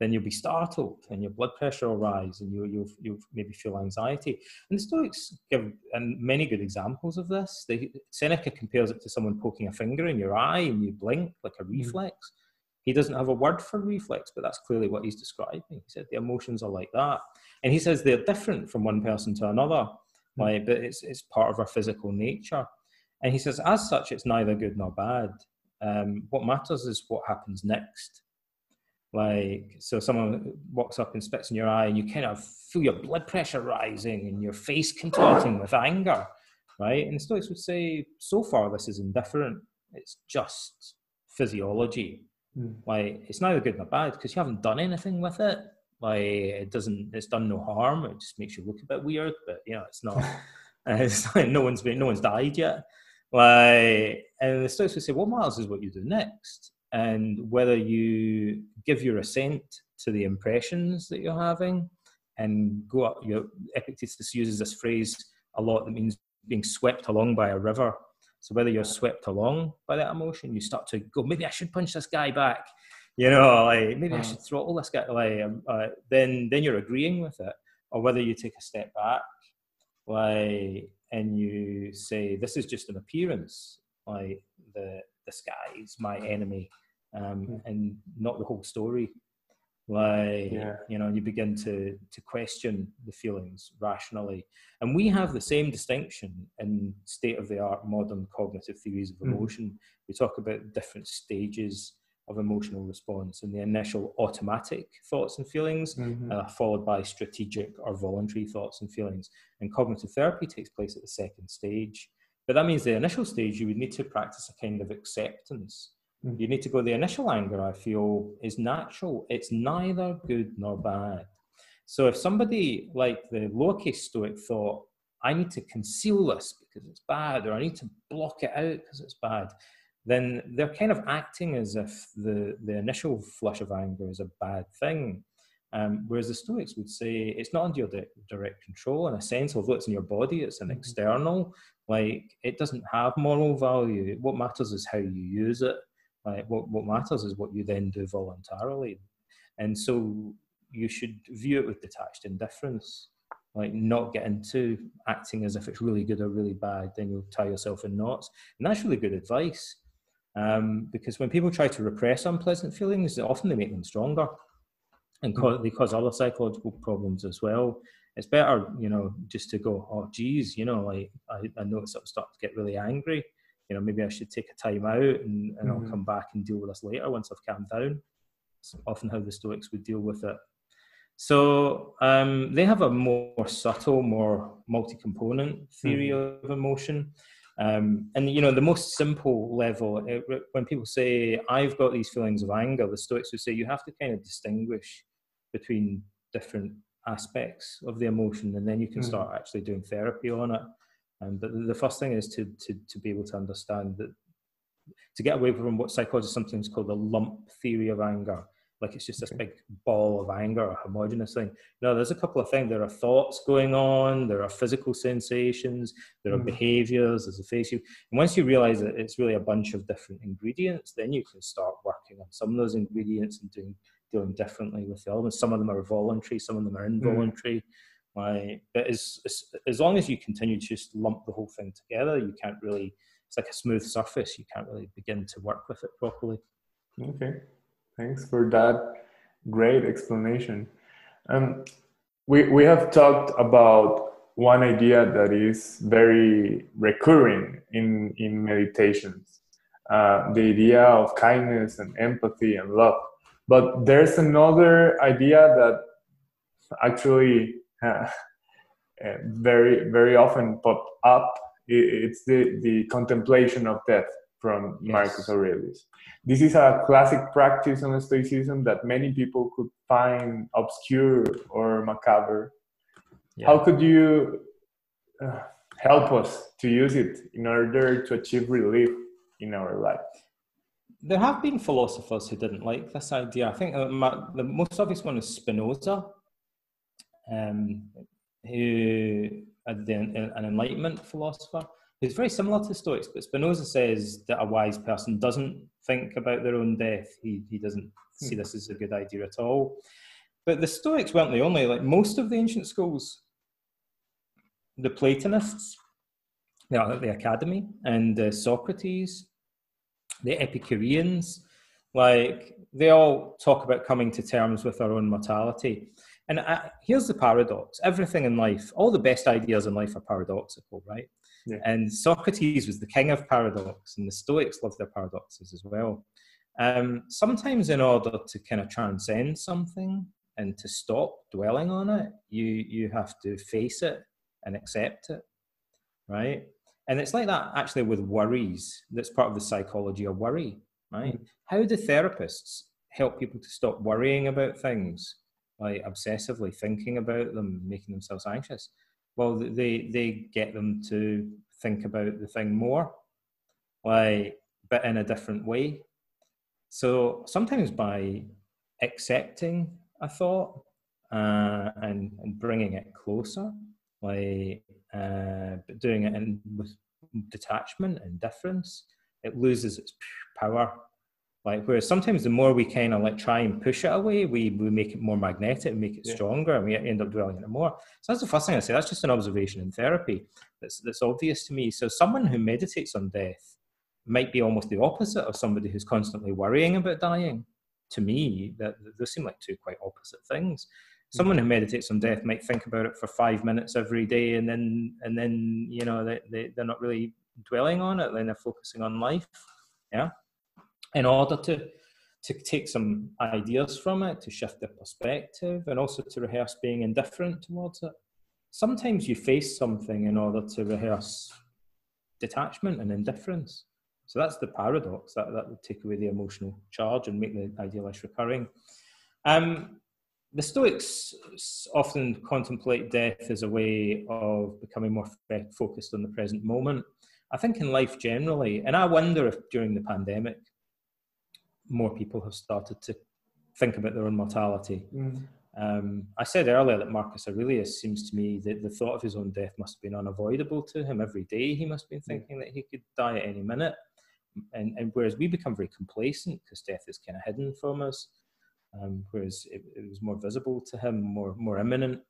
then you'll be startled and your blood pressure will rise and you, you'll, you'll maybe feel anxiety. And the Stoics give and many good examples of this. They, Seneca compares it to someone poking a finger in your eye and you blink like a mm. reflex. He doesn't have a word for reflex, but that's clearly what he's describing. He said the emotions are like that. And he says they're different from one person to another, mm. like, but it's, it's part of our physical nature. And he says, as such, it's neither good nor bad. Um, what matters is what happens next. Like, so someone walks up and spits in your eye, and you kind of feel your blood pressure rising and your face contorting with anger, right? And the Stoics would say, so far, this is indifferent. It's just physiology. Mm. Like, it's neither good nor bad because you haven't done anything with it. Like, it doesn't, it's done no harm. It just makes you look a bit weird, but you know, it's not. (laughs) (laughs) it's like no one's been, no one's died yet. Like, and the Stoics would say, what matters is what you do next and whether you give your assent to the impressions that you're having and go up. You know, Epictetus uses this phrase a lot that means being swept along by a river. So whether you're swept along by that emotion, you start to go, maybe I should punch this guy back. You know, like maybe I should throttle this guy. Like, um, uh, then then you're agreeing with it, or whether you take a step back, like, and you say, this is just an appearance. Like the this guy is my enemy um, mm. and not the whole story like yeah. you know you begin to to question the feelings rationally and we have the same distinction in state of the art modern cognitive theories of hmm. emotion mm. we talk about different stages of emotional response and the initial automatic thoughts and feelings mm-hmm. uh, followed by strategic or voluntary thoughts and feelings and cognitive therapy takes place at the second stage but that means the initial stage, you would need to practice a kind of acceptance. Mm. You need to go, the initial anger, I feel, is natural. It's neither good nor bad. So if somebody like the lowercase stoic thought, I need to conceal this because it's bad, or I need to block it out because it's bad, then they're kind of acting as if the, the initial flush of anger is a bad thing. Um, whereas the Stoics would say it's not under your direct control in a sense, although it's in your body, it's an mm-hmm. external. Like it doesn't have moral value. What matters is how you use it. What, what matters is what you then do voluntarily. And so you should view it with detached indifference. Like not get into acting as if it's really good or really bad, then you'll tie yourself in knots. And that's really good advice. Um, because when people try to repress unpleasant feelings, often they make them stronger and cause, they cause other psychological problems as well. It's better, you know, just to go, oh, geez, you know, like I, I noticed I'm starting to get really angry. You know, maybe I should take a time out and, and mm-hmm. I'll come back and deal with this later once I've calmed down. It's often how the Stoics would deal with it. So um, they have a more subtle, more multi-component theory mm-hmm. of emotion. Um, and you know, the most simple level, it, when people say, "I've got these feelings of anger," the Stoics would say you have to kind of distinguish between different aspects of the emotion, and then you can mm. start actually doing therapy on it. Um, but the first thing is to, to, to be able to understand that to get away from what psychologists sometimes call the lump theory of anger, like it's just this big ball of anger a homogenous thing. No, there's a couple of things. There are thoughts going on, there are physical sensations, there are mm. behaviors, there's a face. You, and once you realize that it's really a bunch of different ingredients, then you can start working on some of those ingredients and doing dealing differently with the elements. Some of them are voluntary, some of them are mm. involuntary. Mm. But as, as, as long as you continue to just lump the whole thing together, you can't really. It's like a smooth surface. You can't really begin to work with it properly. Okay, thanks for that great explanation. Um, we we have talked about one idea that is very recurring in in meditations, uh, the idea of kindness and empathy and love. But there's another idea that actually (laughs) uh, very very often pop up. It's the the contemplation of death from yes. Marcus Aurelius. This is a classic practice on Stoicism that many people could find obscure or macabre. Yeah. How could you uh, help us to use it in order to achieve relief in our life? there have been philosophers who didn't like this idea. I think uh, the most obvious one is Spinoza, um, who the, an Enlightenment philosopher who's very similar to Stoics. But Spinoza says that a wise person doesn't think about their own death. He he doesn't see hmm. this as a good idea at all. But the Stoics weren't the only. Like most of the ancient schools, the Platonists, the, the Academy, and uh, Socrates, the Epicureans, like they all talk about coming to terms with our own mortality. And I, here's the paradox everything in life, all the best ideas in life are paradoxical, right? Yeah. And Socrates was the king of paradox, and the Stoics loved their paradoxes as well. Um, sometimes, in order to kind of transcend something and to stop dwelling on it, you you have to face it and accept it, right? And it's like that actually with worries. That's part of the psychology of worry, right? Mm-hmm. How do therapists help people to stop worrying about things, like obsessively thinking about them, making themselves anxious? Well, they they get them to think about the thing more, like but in a different way. So sometimes by accepting a thought uh, and and bringing it closer, like uh, but doing it in, with detachment and difference, it loses its power. Like whereas sometimes the more we kind of like try and push it away, we, we make it more magnetic, and make it yeah. stronger, and we end up dwelling in it more. So that's the first thing I say. That's just an observation in therapy. That's that's obvious to me. So someone who meditates on death might be almost the opposite of somebody who's constantly worrying about dying. To me, that those seem like two quite opposite things hmm. someone who meditates on death might think about it for five minutes every day and then and then you know they, they, they're not really dwelling on it then they're focusing on life yeah in order to to take some ideas from it to shift their perspective and also to rehearse being indifferent towards it. Sometimes you face something in order to rehearse detachment and indifference. So that's the paradox that, that would take away the emotional charge and make the idea less recurring. Um, the Stoics often contemplate death as a way of becoming more focused on the present moment. I think in life generally, and I wonder if during the pandemic, more people have started to think about their own mortality. Mm. Um, I said earlier that Marcus Aurelius seems to me that the thought of his own death must have been unavoidable to him. Every day he must have been mm. thinking that he could die at any minute. And, and whereas we become very complacent because death is kind of hidden from us, um, whereas it, it, was more visible to him, more more imminent.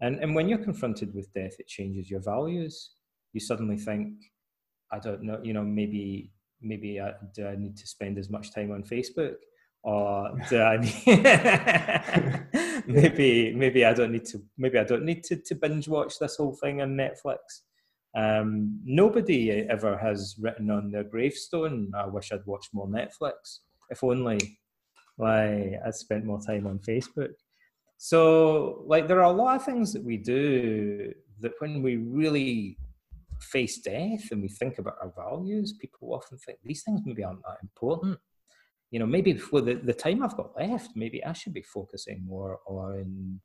And and when you're confronted with death, it changes your values. You suddenly think, I don't know, you know, maybe maybe I, do I need to spend as much time on Facebook, or (laughs) do I need, (laughs) maybe maybe I don't need to maybe I don't need to, to binge watch this whole thing on Netflix. Um, nobody ever has written on their gravestone, I wish I'd watched more Netflix. If only like I spent more time on Facebook. So like there are a lot of things that we do that when we really face death and we think about our values, people often think these things maybe aren't that important. You know, maybe for the, the time I've got left, maybe I should be focusing more on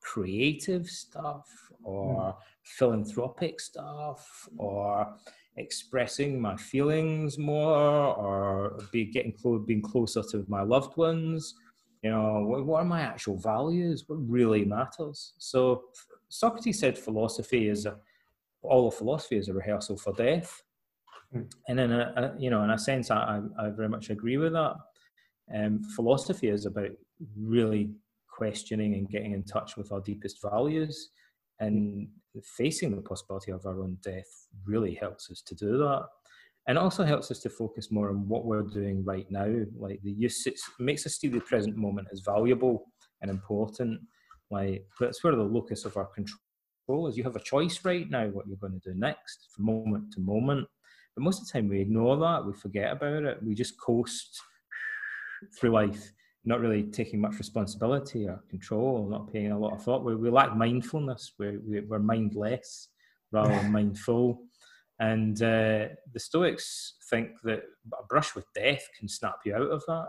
creative stuff or mm. philanthropic stuff or expressing my feelings more or be getting close, being closer to my loved ones you know what, what are my actual values what really matters so socrates said philosophy is a all of philosophy is a rehearsal for death mm. and in a, a, you know in a sense I, I very much agree with that um, philosophy is about really questioning and getting in touch with our deepest values and facing the possibility of our own death really helps us to do that. And also helps us to focus more on what we're doing right now. Like the use, it makes us see the present moment as valuable and important. Like that's where the locus of our control is. You have a choice right now what you're going to do next, from moment to moment. But most of the time we ignore that, we forget about it, we just coast through life not really taking much responsibility or control, not paying a lot of thought. We, we lack mindfulness. We're, we're mindless rather than (laughs) mindful. And uh, the Stoics think that a brush with death can snap you out of that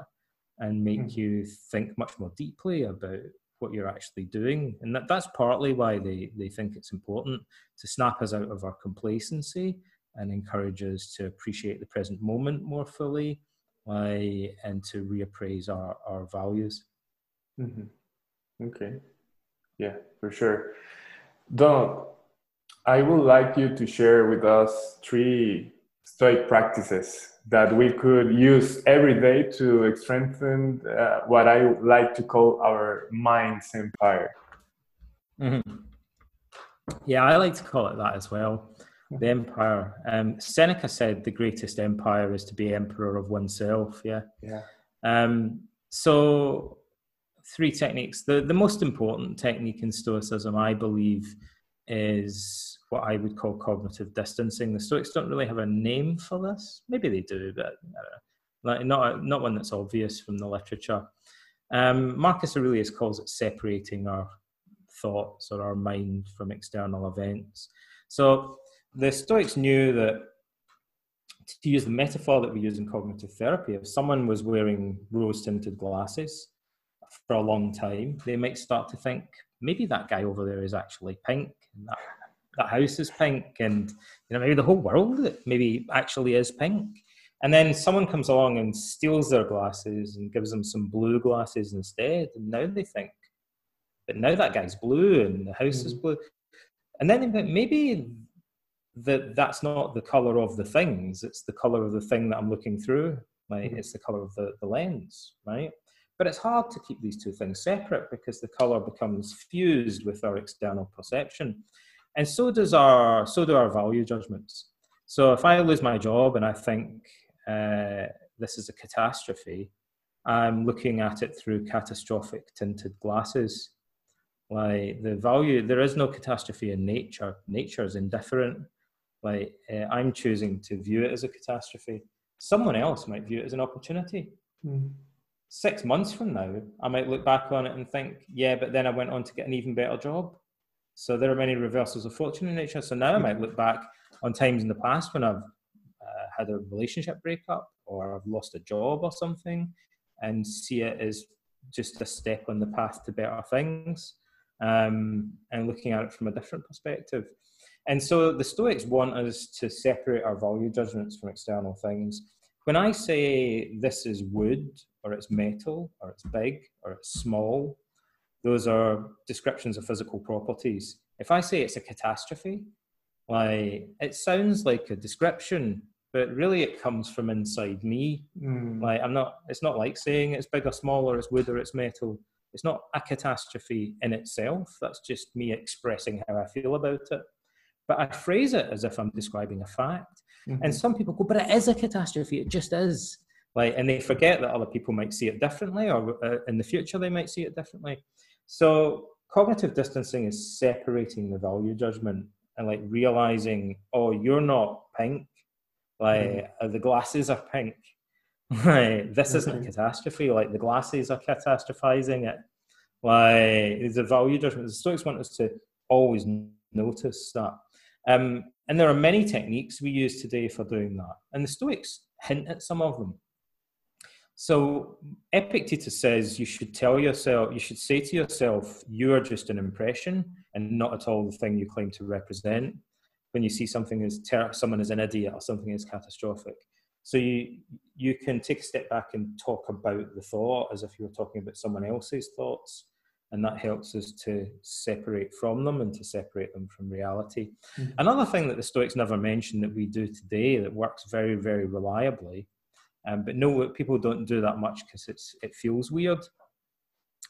and make mm. you think much more deeply about what you're actually doing. And that, that's partly why they, they think it's important to snap us out of our complacency and encourage us to appreciate the present moment more fully like, and to reappraise our, our values. Mm-hmm. Okay. Yeah, for sure. Don, I would like you to share with us three Stoic practices that we could use every day to strengthen uh, what I like to call our mind's empire. Mm-hmm. Yeah, I like to call it that as well. The empire. Um, Seneca said the greatest empire is to be emperor of oneself. Yeah. Yeah. Um, so, three techniques. The the most important technique in Stoicism, I believe, is what I would call cognitive distancing. The Stoics don't really have a name for this. Maybe they do, but like not not one that's obvious from the literature. Um, Marcus Aurelius calls it separating our thoughts or our mind from external events. So the Stoics knew that to use the metaphor that we use in cognitive therapy, if someone was wearing rose tinted glasses for a long time, they might start to think maybe that guy over there is actually pink, and that, that house is pink, and you know maybe the whole world maybe actually is pink. And then someone comes along and steals their glasses and gives them some blue glasses instead, and now they think, but now that guy's blue and the house mm-hmm. is blue. And then they think maybe that that's not the color of the things it's the color of the thing that i'm looking through like mm-hmm. it's the color of the, the lens right but it's hard to keep these two things separate because the color becomes fused with our external perception and so does our so do our value judgments so if i lose my job and i think uh, this is a catastrophe i'm looking at it through catastrophic tinted glasses like the value there is no catastrophe in nature nature is indifferent like uh, I'm choosing to view it as a catastrophe. Someone else might view it as an opportunity. Mm. Six months from now, I might look back on it and think, yeah, but then I went on to get an even better job. So there are many reversals of fortune in nature. So now I might look back on times in the past when I've uh, had a relationship breakup or I've lost a job or something and see it as just a step on the path to better things um, and looking at it from a different perspective. And so the Stoics want us to separate our value judgments from external things. When I say this is wood, or it's metal, or it's big, or it's small, those are descriptions of physical properties. If I say it's a catastrophe, like it sounds like a description, but really it comes from inside me. Mm. Like I'm not. It's not like saying it's big or small, or it's wood, or it's metal. It's not a catastrophe in itself. That's just me expressing how I feel about it but I phrase it as if I'm describing a fact. Mm-hmm. And some people go, but it is a catastrophe. It just is. Like, and they forget that other people might see it differently, or uh, in the future they might see it differently. So cognitive distancing is separating the value judgment and like realizing, oh, you're not pink. Like mm-hmm. the glasses are pink. (laughs) Like this mm-hmm. isn't a catastrophe. Like the glasses are catastrophizing it. Like the value judgment. The Stoics want us to always notice that um, and there are many techniques we use today for doing that. And the Stoics hint at some of them. So Epictetus says you should tell yourself, you should say to yourself, you are just an impression and not at all the thing you claim to represent. When you see something as ter- someone as an idiot or something as catastrophic, so you you can take a step back and talk about the thought as if you were talking about someone else's thoughts, and that helps us to separate from them and to separate them from reality. Mm-hmm. Another thing that the Stoics never mention that we do today that works very, very reliably, um, but no, people don't do that much because it's it feels weird.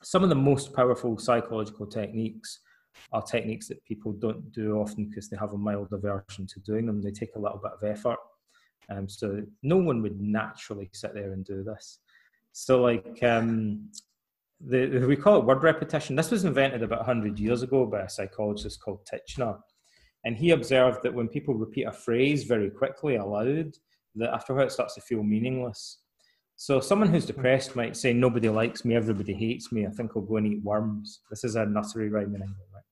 Some of the most powerful psychological techniques are techniques that people don't do often because they have a mild aversion to doing them. They take a little bit of effort. Um, so no one would naturally sit there and do this. So like um, the, we call it word repetition. This was invented about 100 years ago by a psychologist called Titchener. And he observed that when people repeat a phrase very quickly aloud, that after a while it starts to feel meaningless. So someone who's hmm. depressed might say, nobody likes me, everybody hates me, I think I'll go and eat worms. This is a nursery rhyme in England, right?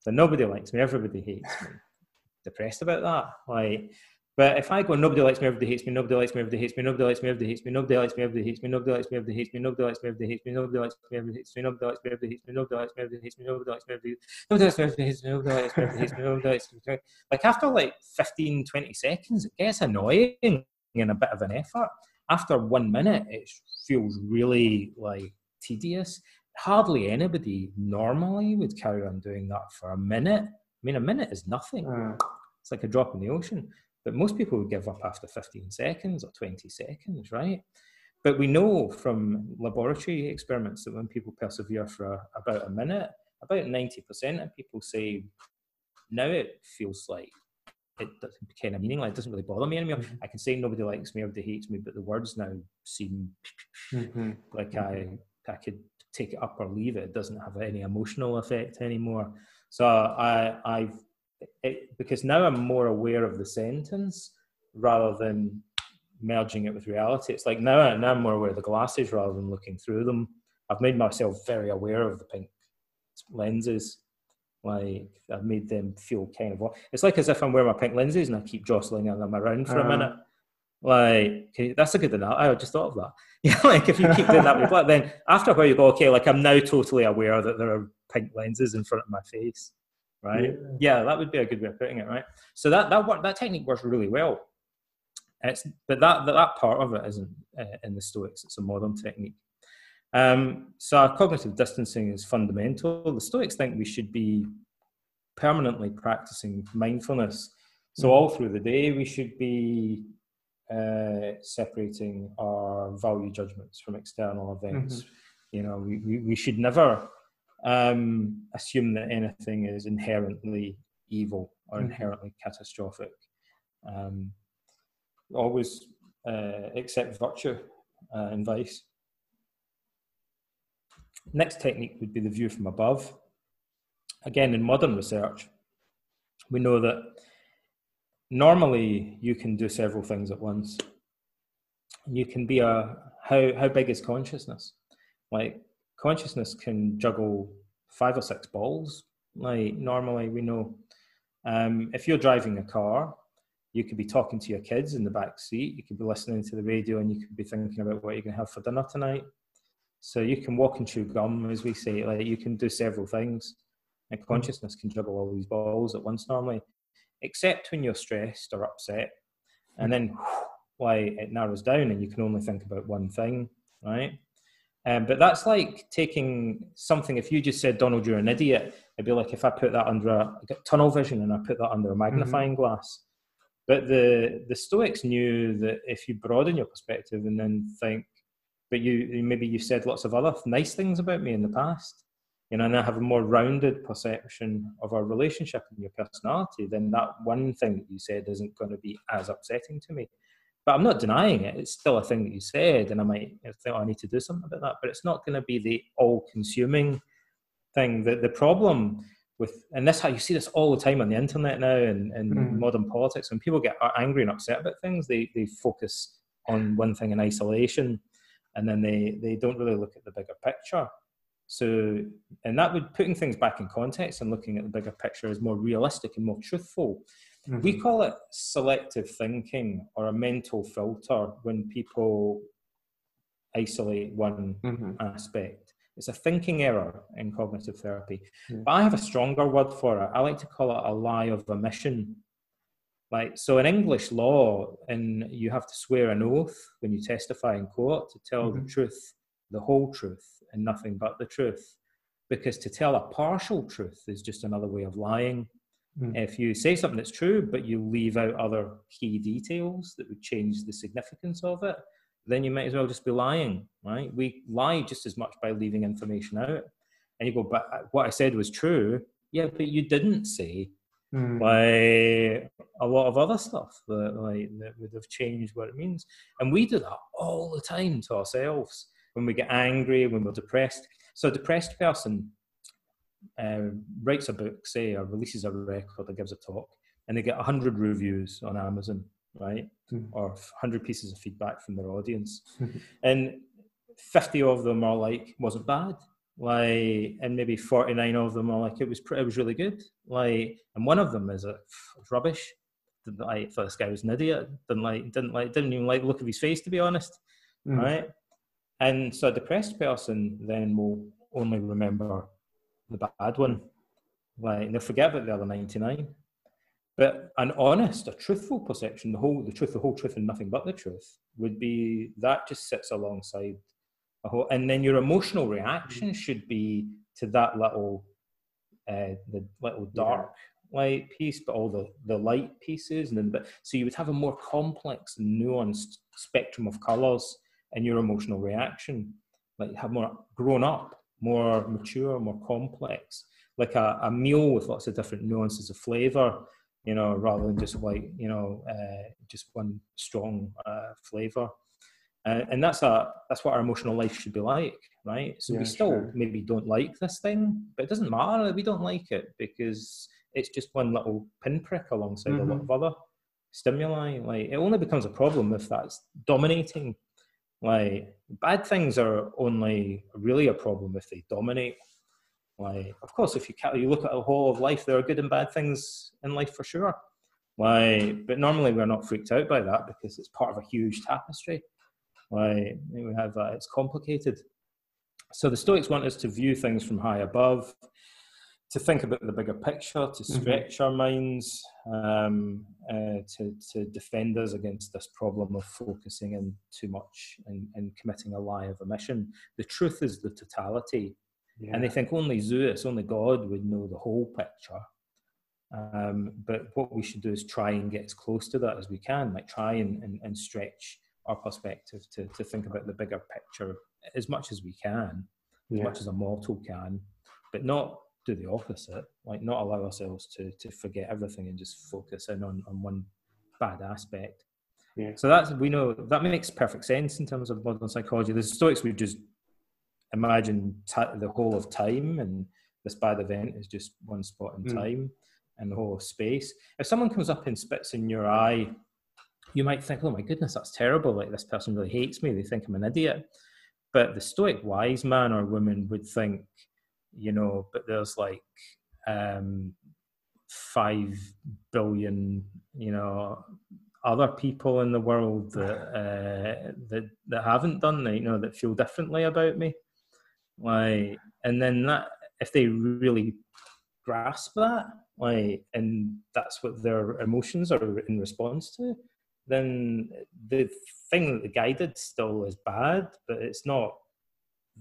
So nobody likes me, everybody hates me. (laughs) Depressed about that? Like, but if I go, nobody likes me, everybody hates me, nobody likes me, everybody hates me, nobody likes me, everybody hates me, nobody likes me, everybody hates me, nobody likes me, everybody hates me, nobody likes me, everybody hates me, nobody likes me, everybody hates me, nobody likes me, everybody hates me, nobody likes me, everybody hates me, nobody likes me, everybody nobody likes me, everybody hates me, nobody likes me, everybody hates me, nobody likes me. Like after like 15, 20 seconds, it gets annoying and a bit of an effort. after one minute, it feels really like tedious. Hardly anybody normally would carry on doing that for a minute. I mean, a minute is nothing. Uh, It's like a drop in the ocean. But most people would give up after 15 seconds or 20 seconds, right? But we know from laboratory experiments that when people persevere for about a minute, about 90% of people say, now it feels like it doesn't kind of meaningless. It doesn't really bother me anymore. Mhm. I can say nobody likes me, everybody hates me, but the words now seem mhm. (laughs) like I I could take it up or leave it. It doesn't have any emotional effect anymore. So I I've it, because now I'm more aware of the sentence rather than merging it with reality. It's like now, now I'm more aware of the glasses rather than looking through them. I've made myself very aware of the pink lenses. Like I've made them feel kind of. It's like as if I'm wearing my pink lenses and I keep jostling them around for a Uh. minute. Like okay, that's a good enough. I just thought of that. (laughs) Yeah, like if you keep doing that with black, then after a while you go, okay, like I'm now totally aware that there are pink lenses in front of my face, right? Yeah. Yeah, that would be a good way of putting it, right? So that that work, that technique works really well. It's but that that, that part of it isn't uh, in the Stoics. It's a modern technique. Um, so cognitive distancing is fundamental. The Stoics think we should be permanently practicing mindfulness. So Mhm. all through the day we should be uh, separating our value judgments from external events. You know, we, we, we should never um, assume that anything is inherently evil or Mhm. inherently catastrophic. Um, always uh, accept virtue uh, and vice. Next technique would be the view from above. Again, in modern research, we know that normally you can do several things at once. You can be a how how big is consciousness? Like consciousness can juggle five or six balls. Like normally we know, um, if you're driving a car, you could be talking to your kids in the back seat. You could be listening to the radio, and you could be thinking about what you're going to have for dinner tonight. So you can walk and chew gum, as we say. Like you can do several things, and consciousness can juggle all these balls at once normally, except when you're stressed or upset, and then why it narrows down, and you can only think about one thing, right? Um, but that's like taking something. If you just said Donald, you're an idiot, it'd be like if I put that under a tunnel vision and I put that under a magnifying glass. But the the Stoics knew that if you broaden your perspective and then think, but you maybe you said lots of other nice things about me in the past, you know, and I have a more rounded perception of our relationship and your personality, then that one thing that you said isn't going to be as upsetting to me. But I'm not denying it. It's still a thing that you said, and I might think oh, I need to do something about that. But it's not going to be the all-consuming thing. The the problem with and this how you see this all the time on the internet now and, and Mm. modern politics when people get angry and upset about things they they focus on one thing in isolation and then they they don't really look at the bigger picture so and that would putting things back in context and looking at the bigger picture is more realistic and more truthful we Mhm. call it selective thinking or a mental filter when people isolate one Mhm. aspect. It's a thinking error in cognitive therapy. Yeah. But I have a stronger word for it. I like to call it a lie of omission. Like so in English law, and you have to swear an oath when you testify in court to tell the Mhm. truth, the whole truth, and nothing but the truth. Because to tell a partial truth is just another way of lying. Mm. If you say something that's true, but you leave out other key details that would change the significance of it, then you might as well just be lying, right? We lie just as much by leaving information out. And you go, but uh, what I said was true. Yeah, but you didn't say Mm. like a lot of other stuff that like that would have changed what it means. And we do that all the time to ourselves when we get angry, when we're depressed. So a depressed person uh, writes a book, say, or releases a record or gives a talk, and they get 100 reviews on Amazon, right? Mm. Or 100 pieces of feedback from their audience. (laughs) And 50 of them are like, wasn't bad. Like, and maybe 49 of them are like, it was, pre- it was really good. Like, and one of them is a rubbish. Like, thought this guy was an idiot. Didn't like, didn't like, didn't even like the look of his face, to be honest Mm. right? And so a depressed person then will only remember the bad one, like they'll forget about the other ninety nine. But an honest, a truthful perception, the whole, the truth, the whole truth, and nothing but the truth, would be that just sits alongside a whole, and then your emotional reaction should be to that little, uh, the little dark yeah. light piece, but all the the light pieces, and then but so you would have a more complex, nuanced spectrum of colors in your emotional reaction, like you have more grown up, more mature, more complex, like a, a meal with lots of different nuances of flavor you know, rather than just like, you know, uh, just one strong uh, flavor. Uh, and that's a that's what our emotional life should be like, right? So yeah, we still sure. maybe don't like this thing, but it doesn't matter that we don't like it because it's just one little pinprick alongside mm-hmm. a lot mm-hmm. of other stimuli. Like it only becomes a problem if that's dominating. Like bad things are only really a problem if they dominate. Like, of course, if you you look at a whole of life, there are good and bad things in life for sure. Like, but normally we're not freaked out by that because it's part of a huge tapestry. Like, we have uh, it's complicated. So the Stoics want us to view things from high above, to think about the bigger picture, to mm-hmm. stretch mm-hmm. our minds, um, uh, to to defend us against this problem of focusing in too much and, and committing a lie of omission. The truth is the totality yeah. And they think only Zeus, only God would know the whole picture. Um, but what we should do is try and get as close to that as we can, like try and, and, and stretch our perspective to, to think about the bigger picture as much as we can, yeah. as much as a mortal can, but not do the opposite, like not allow ourselves to, to forget everything and just focus in on, on one bad aspect. Yeah. So that's we know that makes perfect sense in terms of modern psychology. The Stoics would just imagine t- the whole of time and this bad event is just one spot in mm. time and the whole of space. If someone comes up and spits in your eye, you might think, oh my goodness, that's terrible. Like this person really hates me. They think I'm an idiot. But the stoic wise man or woman would think, you know, but there's like um, five billion, you know, other people in the world that uh, that that haven't done that, you know, that feel differently about me. Like, and then that if they really grasp that, like, and that's what their emotions are in response to, then the thing that the guy did still is bad, but it's not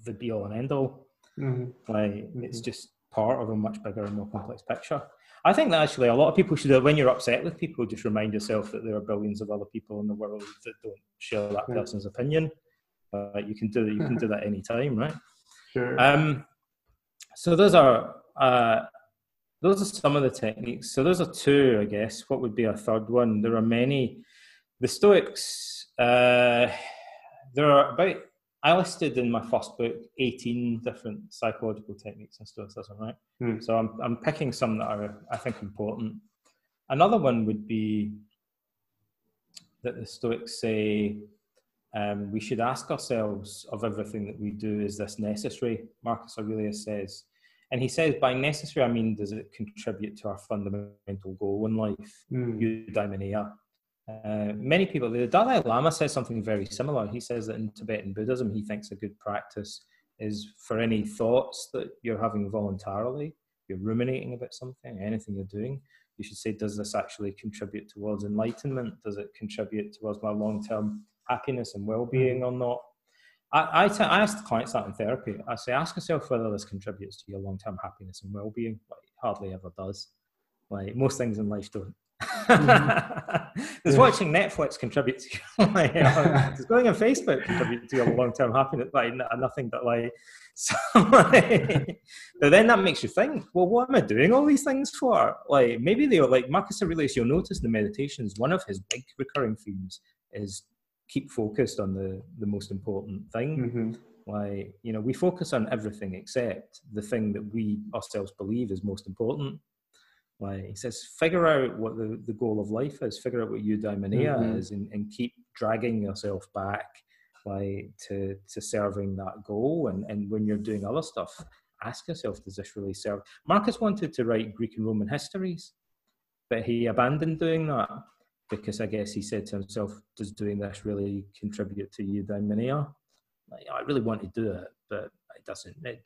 the be all and end all. Mm-hmm. Like, mm-hmm. it's just part of a much bigger and more complex picture. I think that actually a lot of people should, when you're upset with people, just remind yourself that there are billions of other people in the world that don't share that person's opinion. Uh, you can do that. you can do that anytime, right? Sure. Um, so those are uh, those are some of the techniques. So those are two, I guess. What would be a third one? There are many. The Stoics. Uh, there are about. I listed in my first book 18 different psychological techniques in Stoicism, right? Hmm. So I'm I'm picking some that are I think important. Another one would be that the Stoics say um, we should ask ourselves of everything that we do, is this necessary? Marcus Aurelius says. And he says, by necessary, I mean, does it contribute to our fundamental goal in life, mm. eudaimonia? Uh, many people, the Dalai Lama says something very similar. He says that in Tibetan Buddhism, he thinks a good practice is for any thoughts that you're having voluntarily, you're ruminating about something, anything you're doing, you should say, does this actually contribute towards enlightenment? Does it contribute towards my long term happiness and well-being mm. or not. I, I, t- I ask clients that in therapy. I say, ask yourself whether this contributes to your long-term happiness and well-being. Like, hardly ever does. Like most things in life don't. Mm-hmm. (laughs) Does yeah. watching Netflix contribute to your, (laughs) like, does going on Facebook contribute to your long-term happiness? Like nothing but like, (laughs) so, like, but then that makes you think, well, what am I doing all these things for? Like maybe they are like Marcus Aurelius. You'll notice in the meditations, one of his big recurring themes is keep focused on the the most important thing. Mm-hmm. Like you know, we focus on everything except the thing that we ourselves believe is most important. Like he says, figure out what the, the goal of life is, figure out what eudaimonia mm-hmm. is, and, and keep dragging yourself back like to to serving that goal. And and when you're doing other stuff, ask yourself, does this really serve? Marcus wanted to write Greek and Roman histories, but he abandoned doing that because I guess he said to himself, does doing this really contribute to eudaimonia? Like, I really want to do it, but it doesn't. It,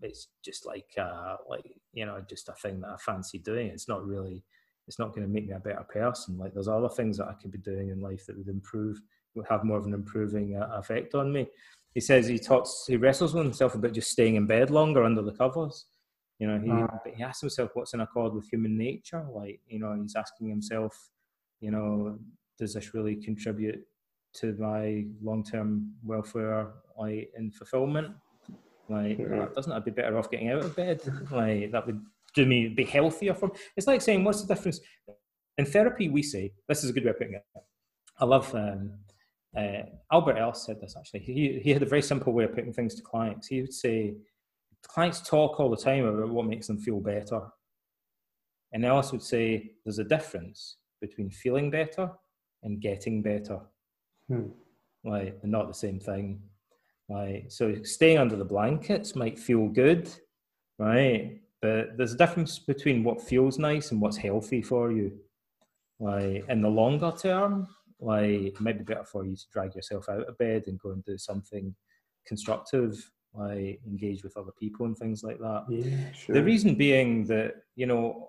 it's just like, uh, like you know, just a thing that I fancy doing. It's not really it's not going to make me a better person. Like there's other things that I could be doing in life that would improve, would have more of an improving uh, effect on me. He says he talks, he wrestles with himself about just staying in bed longer under the covers. You know, he uh. he asks himself what's in accord with human nature. Like you know, he's asking himself, you know, does this really contribute to my long term welfare, like in fulfillment? Like, yeah. doesn't I be better off getting out of bed? (laughs) Like that would do me be healthier from it's like saying what's the difference? In therapy we say this is a good way of putting it. I love um, uh, albert ellis said this actually. He, he had a very simple way of putting things to clients. He would say clients talk all the time about what makes them feel better. And ellis would say there's a difference between feeling better and getting better. Hmm. like they're not the same thing right so staying under the blankets might feel good right but there's a difference between what feels nice and what's healthy for you. Like in the longer term, like it might be better for you to drag yourself out of bed and go and do something constructive, like engage with other people and things like that. Yeah, sure. The reason being that, you know,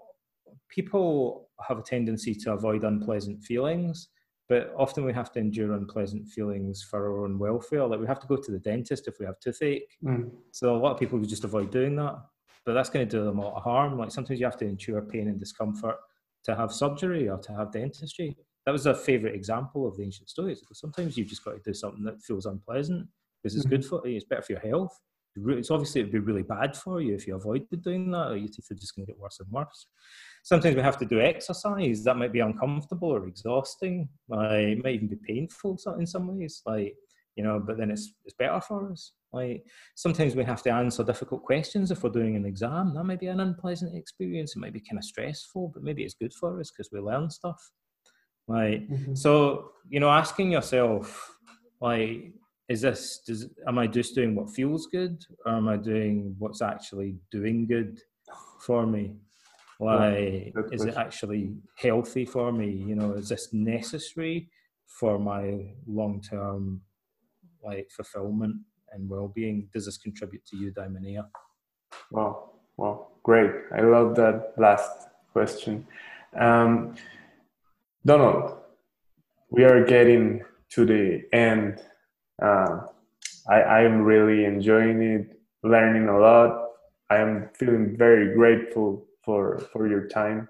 people have a tendency to avoid unpleasant feelings, but often we have to endure unpleasant feelings for our own welfare. Like we have to go to the dentist if we have toothache. Mm. So a lot of people would just avoid doing that but that's going to do them a lot of harm. Like sometimes you have to endure pain and discomfort to have surgery or to have dentistry. That was a favorite example of the ancient Stoics. Sometimes you've just got to do something that feels unpleasant because it's mm-hmm. good for you, it's better for your health. It's obviously it'd be really bad for you if you avoided doing that, or your teeth are just going to get worse and worse. Sometimes we have to do exercise that might be uncomfortable or exhausting. Like, it might even be painful in some ways. Like you know, but then it's it's better for us. Like sometimes we have to answer difficult questions if we're doing an exam. That might be an unpleasant experience. It might be kind of stressful, but maybe it's good for us because we learn stuff. Like mm-hmm. so, you know, asking yourself, like, is this does am I just doing what feels good, or am I doing what's actually doing good for me? Like, yeah, is it actually healthy for me? You know, is this necessary for my long term like fulfillment and well-being does this contribute to eudaimonia? Wow, wow, great. I love that last question. Um, Donald, we are getting to the end. Uh, I, I am really enjoying it, learning a lot. I am feeling very grateful for, for your time.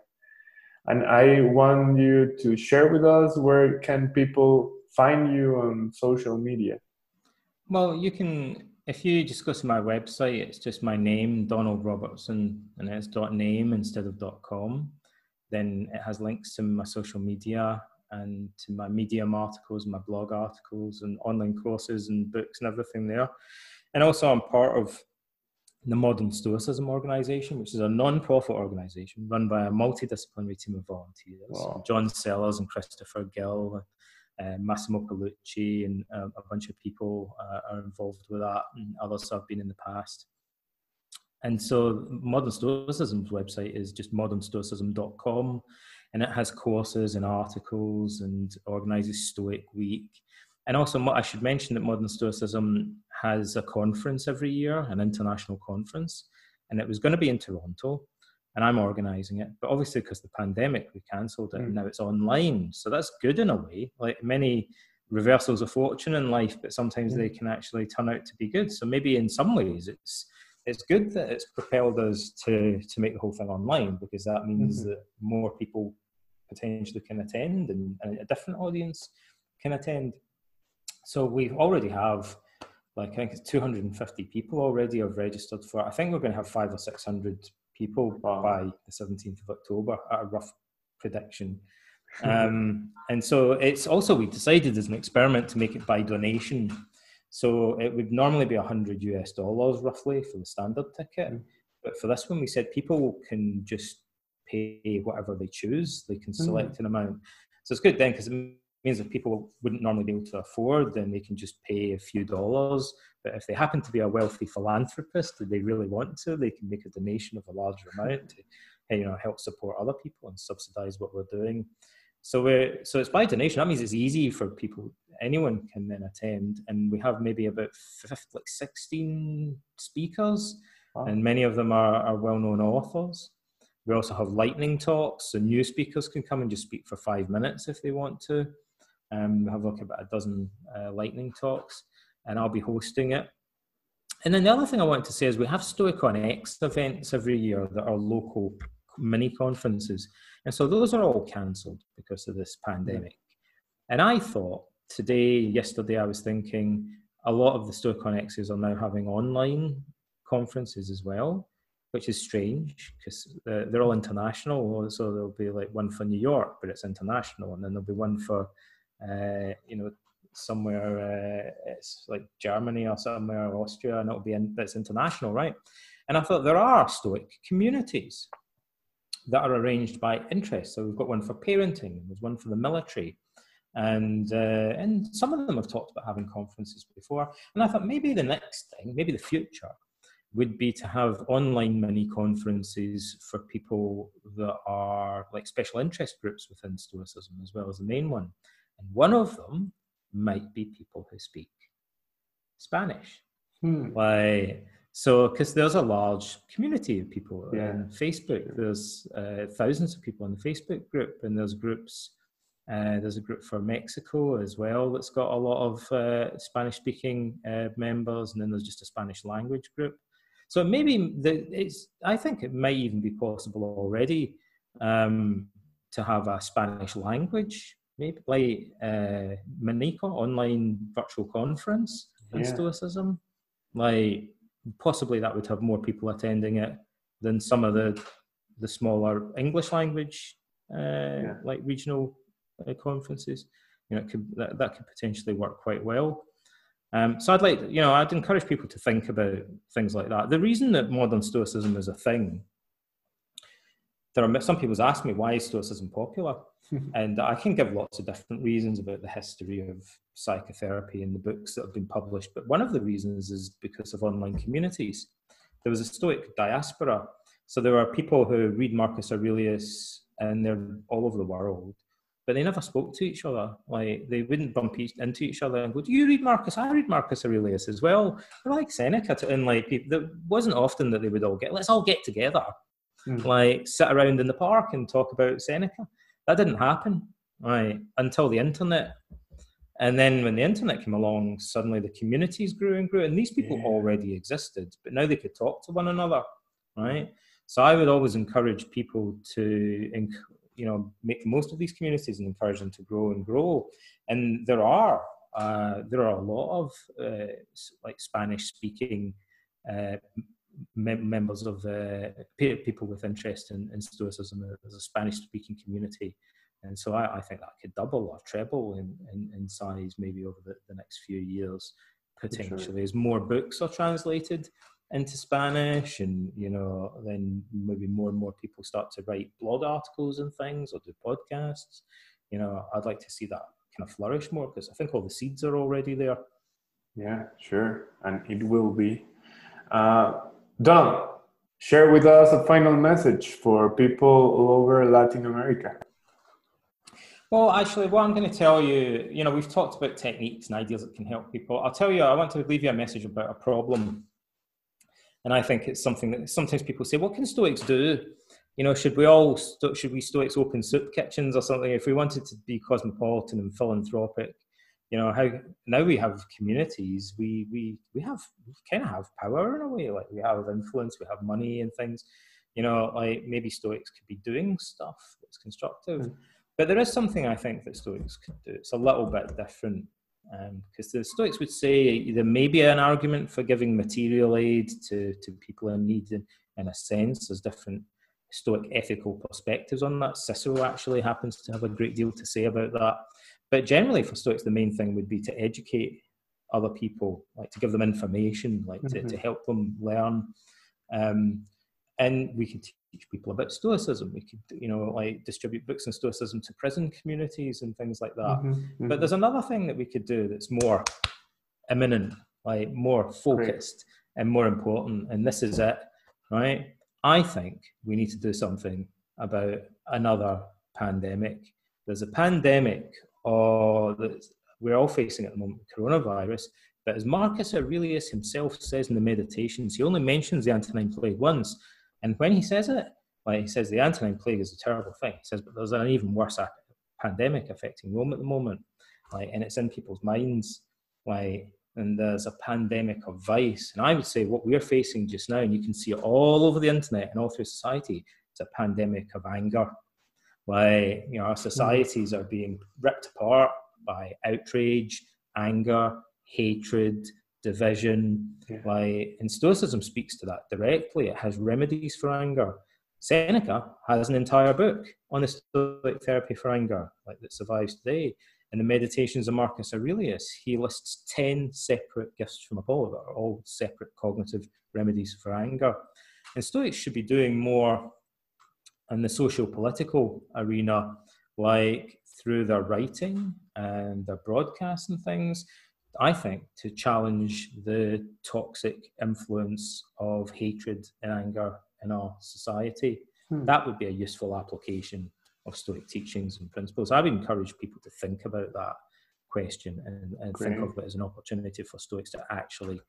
And I want you to share with us where can people find you on social media? Well, you can if you just go to my website, it's just my name, Donald Robertson, and it's dot name instead of dot com. Then it has links to my social media and to my Medium articles, my blog articles, and online courses and books and everything there. And also, I'm part of the Modern Stoicism Organization, which is a non-profit organization run by a multidisciplinary team of volunteers. Wow. John Sellars and Christopher Gill uh, Massimo Pigliucci and uh, a bunch of people uh, are involved with that, and others have been in the past. And so, Modern Stoicism's website is just modernstoicism.com, and it has courses and articles and organizes Stoic Week. And also, I should mention that Modern Stoicism has a conference every year, an international conference, and it was going to be in Toronto and I'm organizing it. But obviously, because the pandemic, we cancelled it, mm. and now it's online. So that's good in a way. Like many reversals of fortune in life, but sometimes mm. they can actually turn out to be good. So maybe in some ways, it's it's good that it's propelled us to to make the whole thing online because that means mm-hmm. that more people potentially can attend and, and a different audience can attend. So we already have like I think it's 250 people already have registered for. I think we're going to have five or six hundred people wow. by the 17th of October at a rough prediction. (laughs) um, and so it's also we decided as an experiment to make it by donation. So it would normally be 100 US dollars roughly for the standard ticket. Mm. But for this one, we said people can just pay whatever they choose. They can select mm. an amount. So it's good then because it means if people wouldn't normally be able to afford, then they can just pay a few dollars but if they happen to be a wealthy philanthropist and they really want to, they can make a donation of a larger amount to you know help support other people and subsidize what we're doing. So we're so it's by donation. That means it's easy for people. Anyone can then attend, and we have maybe about 50, like sixteen speakers, wow. and many of them are, are well-known authors. We also have lightning talks, so new speakers can come and just speak for five minutes if they want to. Um, we have like about a dozen uh, lightning talks, and I'll be hosting it. And then the other thing I wanted to say is we have Stoicon X events every year that are local mini conferences. And so those are all cancelled because of this pandemic. And I thought today, yesterday, I was thinking a lot of the Stoicon X's are now having online conferences as well, which is strange because they're all international. So there'll be like one for New York, but it's international. And then there'll be one for, uh, you know, somewhere uh, it's like Germany or somewhere or Austria, and it'll be in, that's international, right? And I thought there are Stoic communities that are arranged by interest. So we've got one for parenting, there's one for the military, and uh, and some of them have talked about having conferences before. And I thought maybe the next thing, maybe the future, would be to have online mini conferences for people that are like special interest groups within Stoicism as well as the main one. And one of them might be people who speak Spanish. Hmm. Like, so, because there's a large community of people yeah. on Facebook. There's uh, thousands of people in the Facebook group, and there's groups. Uh, there's a group for Mexico as well that's got a lot of uh, Spanish-speaking uh, members, and then there's just a Spanish language group. So maybe the, it's. I think it might even be possible already um, to have a Spanish language maybe like uh, Manika online virtual conference in yeah. Stoicism. Like possibly that would have more people attending it than some of the the smaller English language uh, yeah. like regional uh, conferences. You know, could, that, that could potentially work quite well. Um, so I'd like, you know, I'd encourage people to think about things like that. The reason that modern Stoicism is a thing, there are some people ask me why Stoicism popular, (laughs) and I can give lots of different reasons about the history of psychotherapy and the books that have been published. But one of the reasons is because of online communities. There was a Stoic diaspora. So there are people who read Marcus Aurelius and they're all over the world, but they never spoke to each other. Like they wouldn't bump into each other and go, "Do you read Marcus? I read Marcus Aurelius as well." They're like Seneca, to, and like people, there wasn't often that they would all get. Let's all get together, mm. like sit around in the park and talk about Seneca. That didn't happen, right, until the internet. And then when the internet came along, suddenly the communities grew and grew, and these people yeah. already existed, but now they could talk to one another, right? So I would always encourage people to, you know, make the most of these communities and encourage them to grow and grow. And there are uh, there are a lot of uh, like Spanish speaking uh, members of uh, people with interest in, in Stoicism as a Spanish speaking community. And so I, I, think that could double or treble in, in, in size maybe over the, the, next few years, potentially, sure. as more books are translated into Spanish, and you know, then maybe more and more people start to write blog articles and things or do podcasts. You know, I'd like to see that kind of flourish more because I think all the seeds are already there. Yeah, sure, and it will be. Uh, Don, share with us a final message for people all over Latin America. Well, actually, what I'm going to tell you, you know, we've talked about techniques and ideas that can help people. I'll tell you, I want to leave you a message about a problem. And I think it's something that sometimes people say, what can Stoics do? You know, should we all, should we Stoics open soup kitchens or something? If we wanted to be cosmopolitan and philanthropic, you know how now we have communities we we we have we kind of have power in a way like we have influence we have money and things you know like maybe stoics could be doing stuff that's constructive. Mm. but there is something i think that stoics could do. It's a little bit different because um, the stoics would say there may be an argument for giving material aid to to people in need in, in a sense there's different stoic ethical perspectives on that. Cicero actually happens to have a great deal to say about that but generally, for Stoics, the main thing would be to educate other people, like to give them information, like mm-hmm. to, to mm-hmm. help them learn. Um, and we could teach people about Stoicism. We could, you know, like distribute books on Stoicism to prison communities and things like that. Mm-hmm. Mm-hmm. But there's another thing that we could do that's more imminent, like more focused Great. and more important. And this is it, right? I think we need to do something about another pandemic. There's a pandemic or that we're all facing at the moment, coronavirus. But as Marcus Aurelius himself says in the Meditations, he only mentions the Antonine Plague once. And when he says it, Like he says, the Antonine Plague is a terrible thing. He says, but there's an even worse pandemic affecting Rome at the moment, like, and it's in people's minds. Like, and there's a pandemic of vice. And I would say what we're facing just now, and you can see it all over the internet and all through society, it's a pandemic of anger. Like, you know, our societies are being ripped apart by outrage, anger, hatred, division. Yeah. Like, and Stoicism speaks to that directly. It has remedies for anger. Seneca has an entire book on the Stoic therapy for anger, like that survives today. In the Meditations of Marcus Aurelius, he lists 10 separate gifts from Apollo that are all separate cognitive remedies for anger. And Stoics should be doing more in the social political arena, like through their writing and their broadcasts and things, I think, to challenge the toxic influence of hatred and anger in our society. Hmm. That would be a useful application of Stoic teachings and principles. I would encourage people to think about that question and, and think of it as an opportunity for Stoics to actually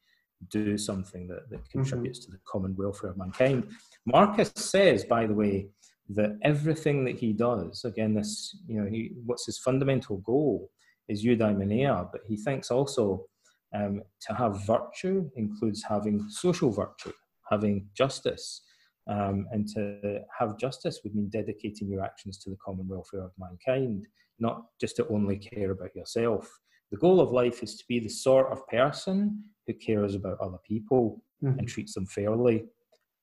do something that, that mm-hmm. contributes mm-hmm. to the common welfare of mankind. Marcus says, by the way, that everything that he does, again, this, you know, he, what's his fundamental goal is eudaimonia, but he thinks also um, to have virtue includes having social virtue, having justice, um, and to have justice would mean dedicating your actions to the common welfare of mankind, not just to only care about yourself. The goal of life is to be the sort of person who cares about other people mm-hmm. and treats them fairly.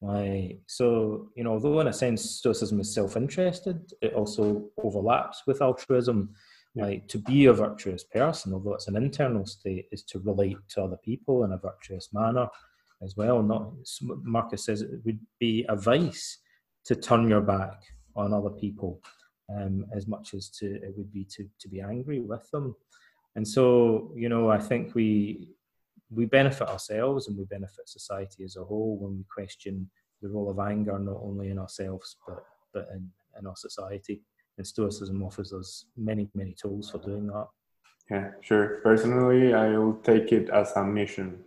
Like, so, you know, although in a sense Stoicism is self interested, it also overlaps with altruism. Like, to be a virtuous person, although it's an internal state, is to relate to other people in a virtuous manner as well. Not Marcus says it would be a vice to turn your back on other people um, as much as to it would be to to be angry with them. And so, you know, I think we we benefit ourselves and we benefit society as a whole when we question the role of anger not only in ourselves but but in, in our society. And Stoicism offers us many, many tools for doing that. Yeah, sure. Personally, I will take it as a mission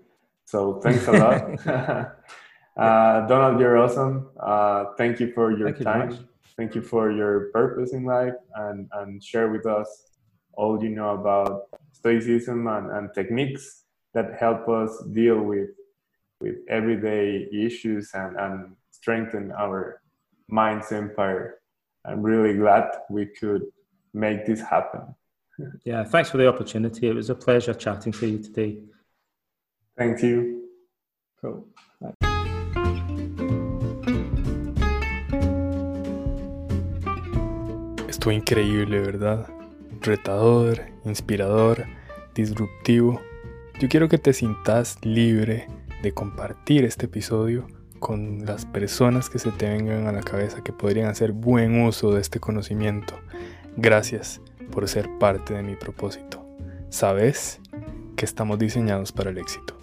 so thanks a lot. (laughs) (laughs) uh, Donald, you're awesome. Uh, thank you for your thank time. You thank you for your purpose in life and, and share with us all you know about stoicism and, and techniques that help us deal with with everyday issues and, and strengthen our mind's empire. I'm really glad we could make this happen. (laughs) Yeah, thanks for the opportunity. It was a pleasure chatting to you today. Thank you. Cool. Estuvo increíble, ¿verdad? Retador, inspirador, disruptivo. Yo quiero que te sientas libre de compartir este episodio con las personas que se te vengan a la cabeza que podrían hacer buen uso de este conocimiento. Gracias por ser parte de mi propósito. Sabes que estamos diseñados para el éxito.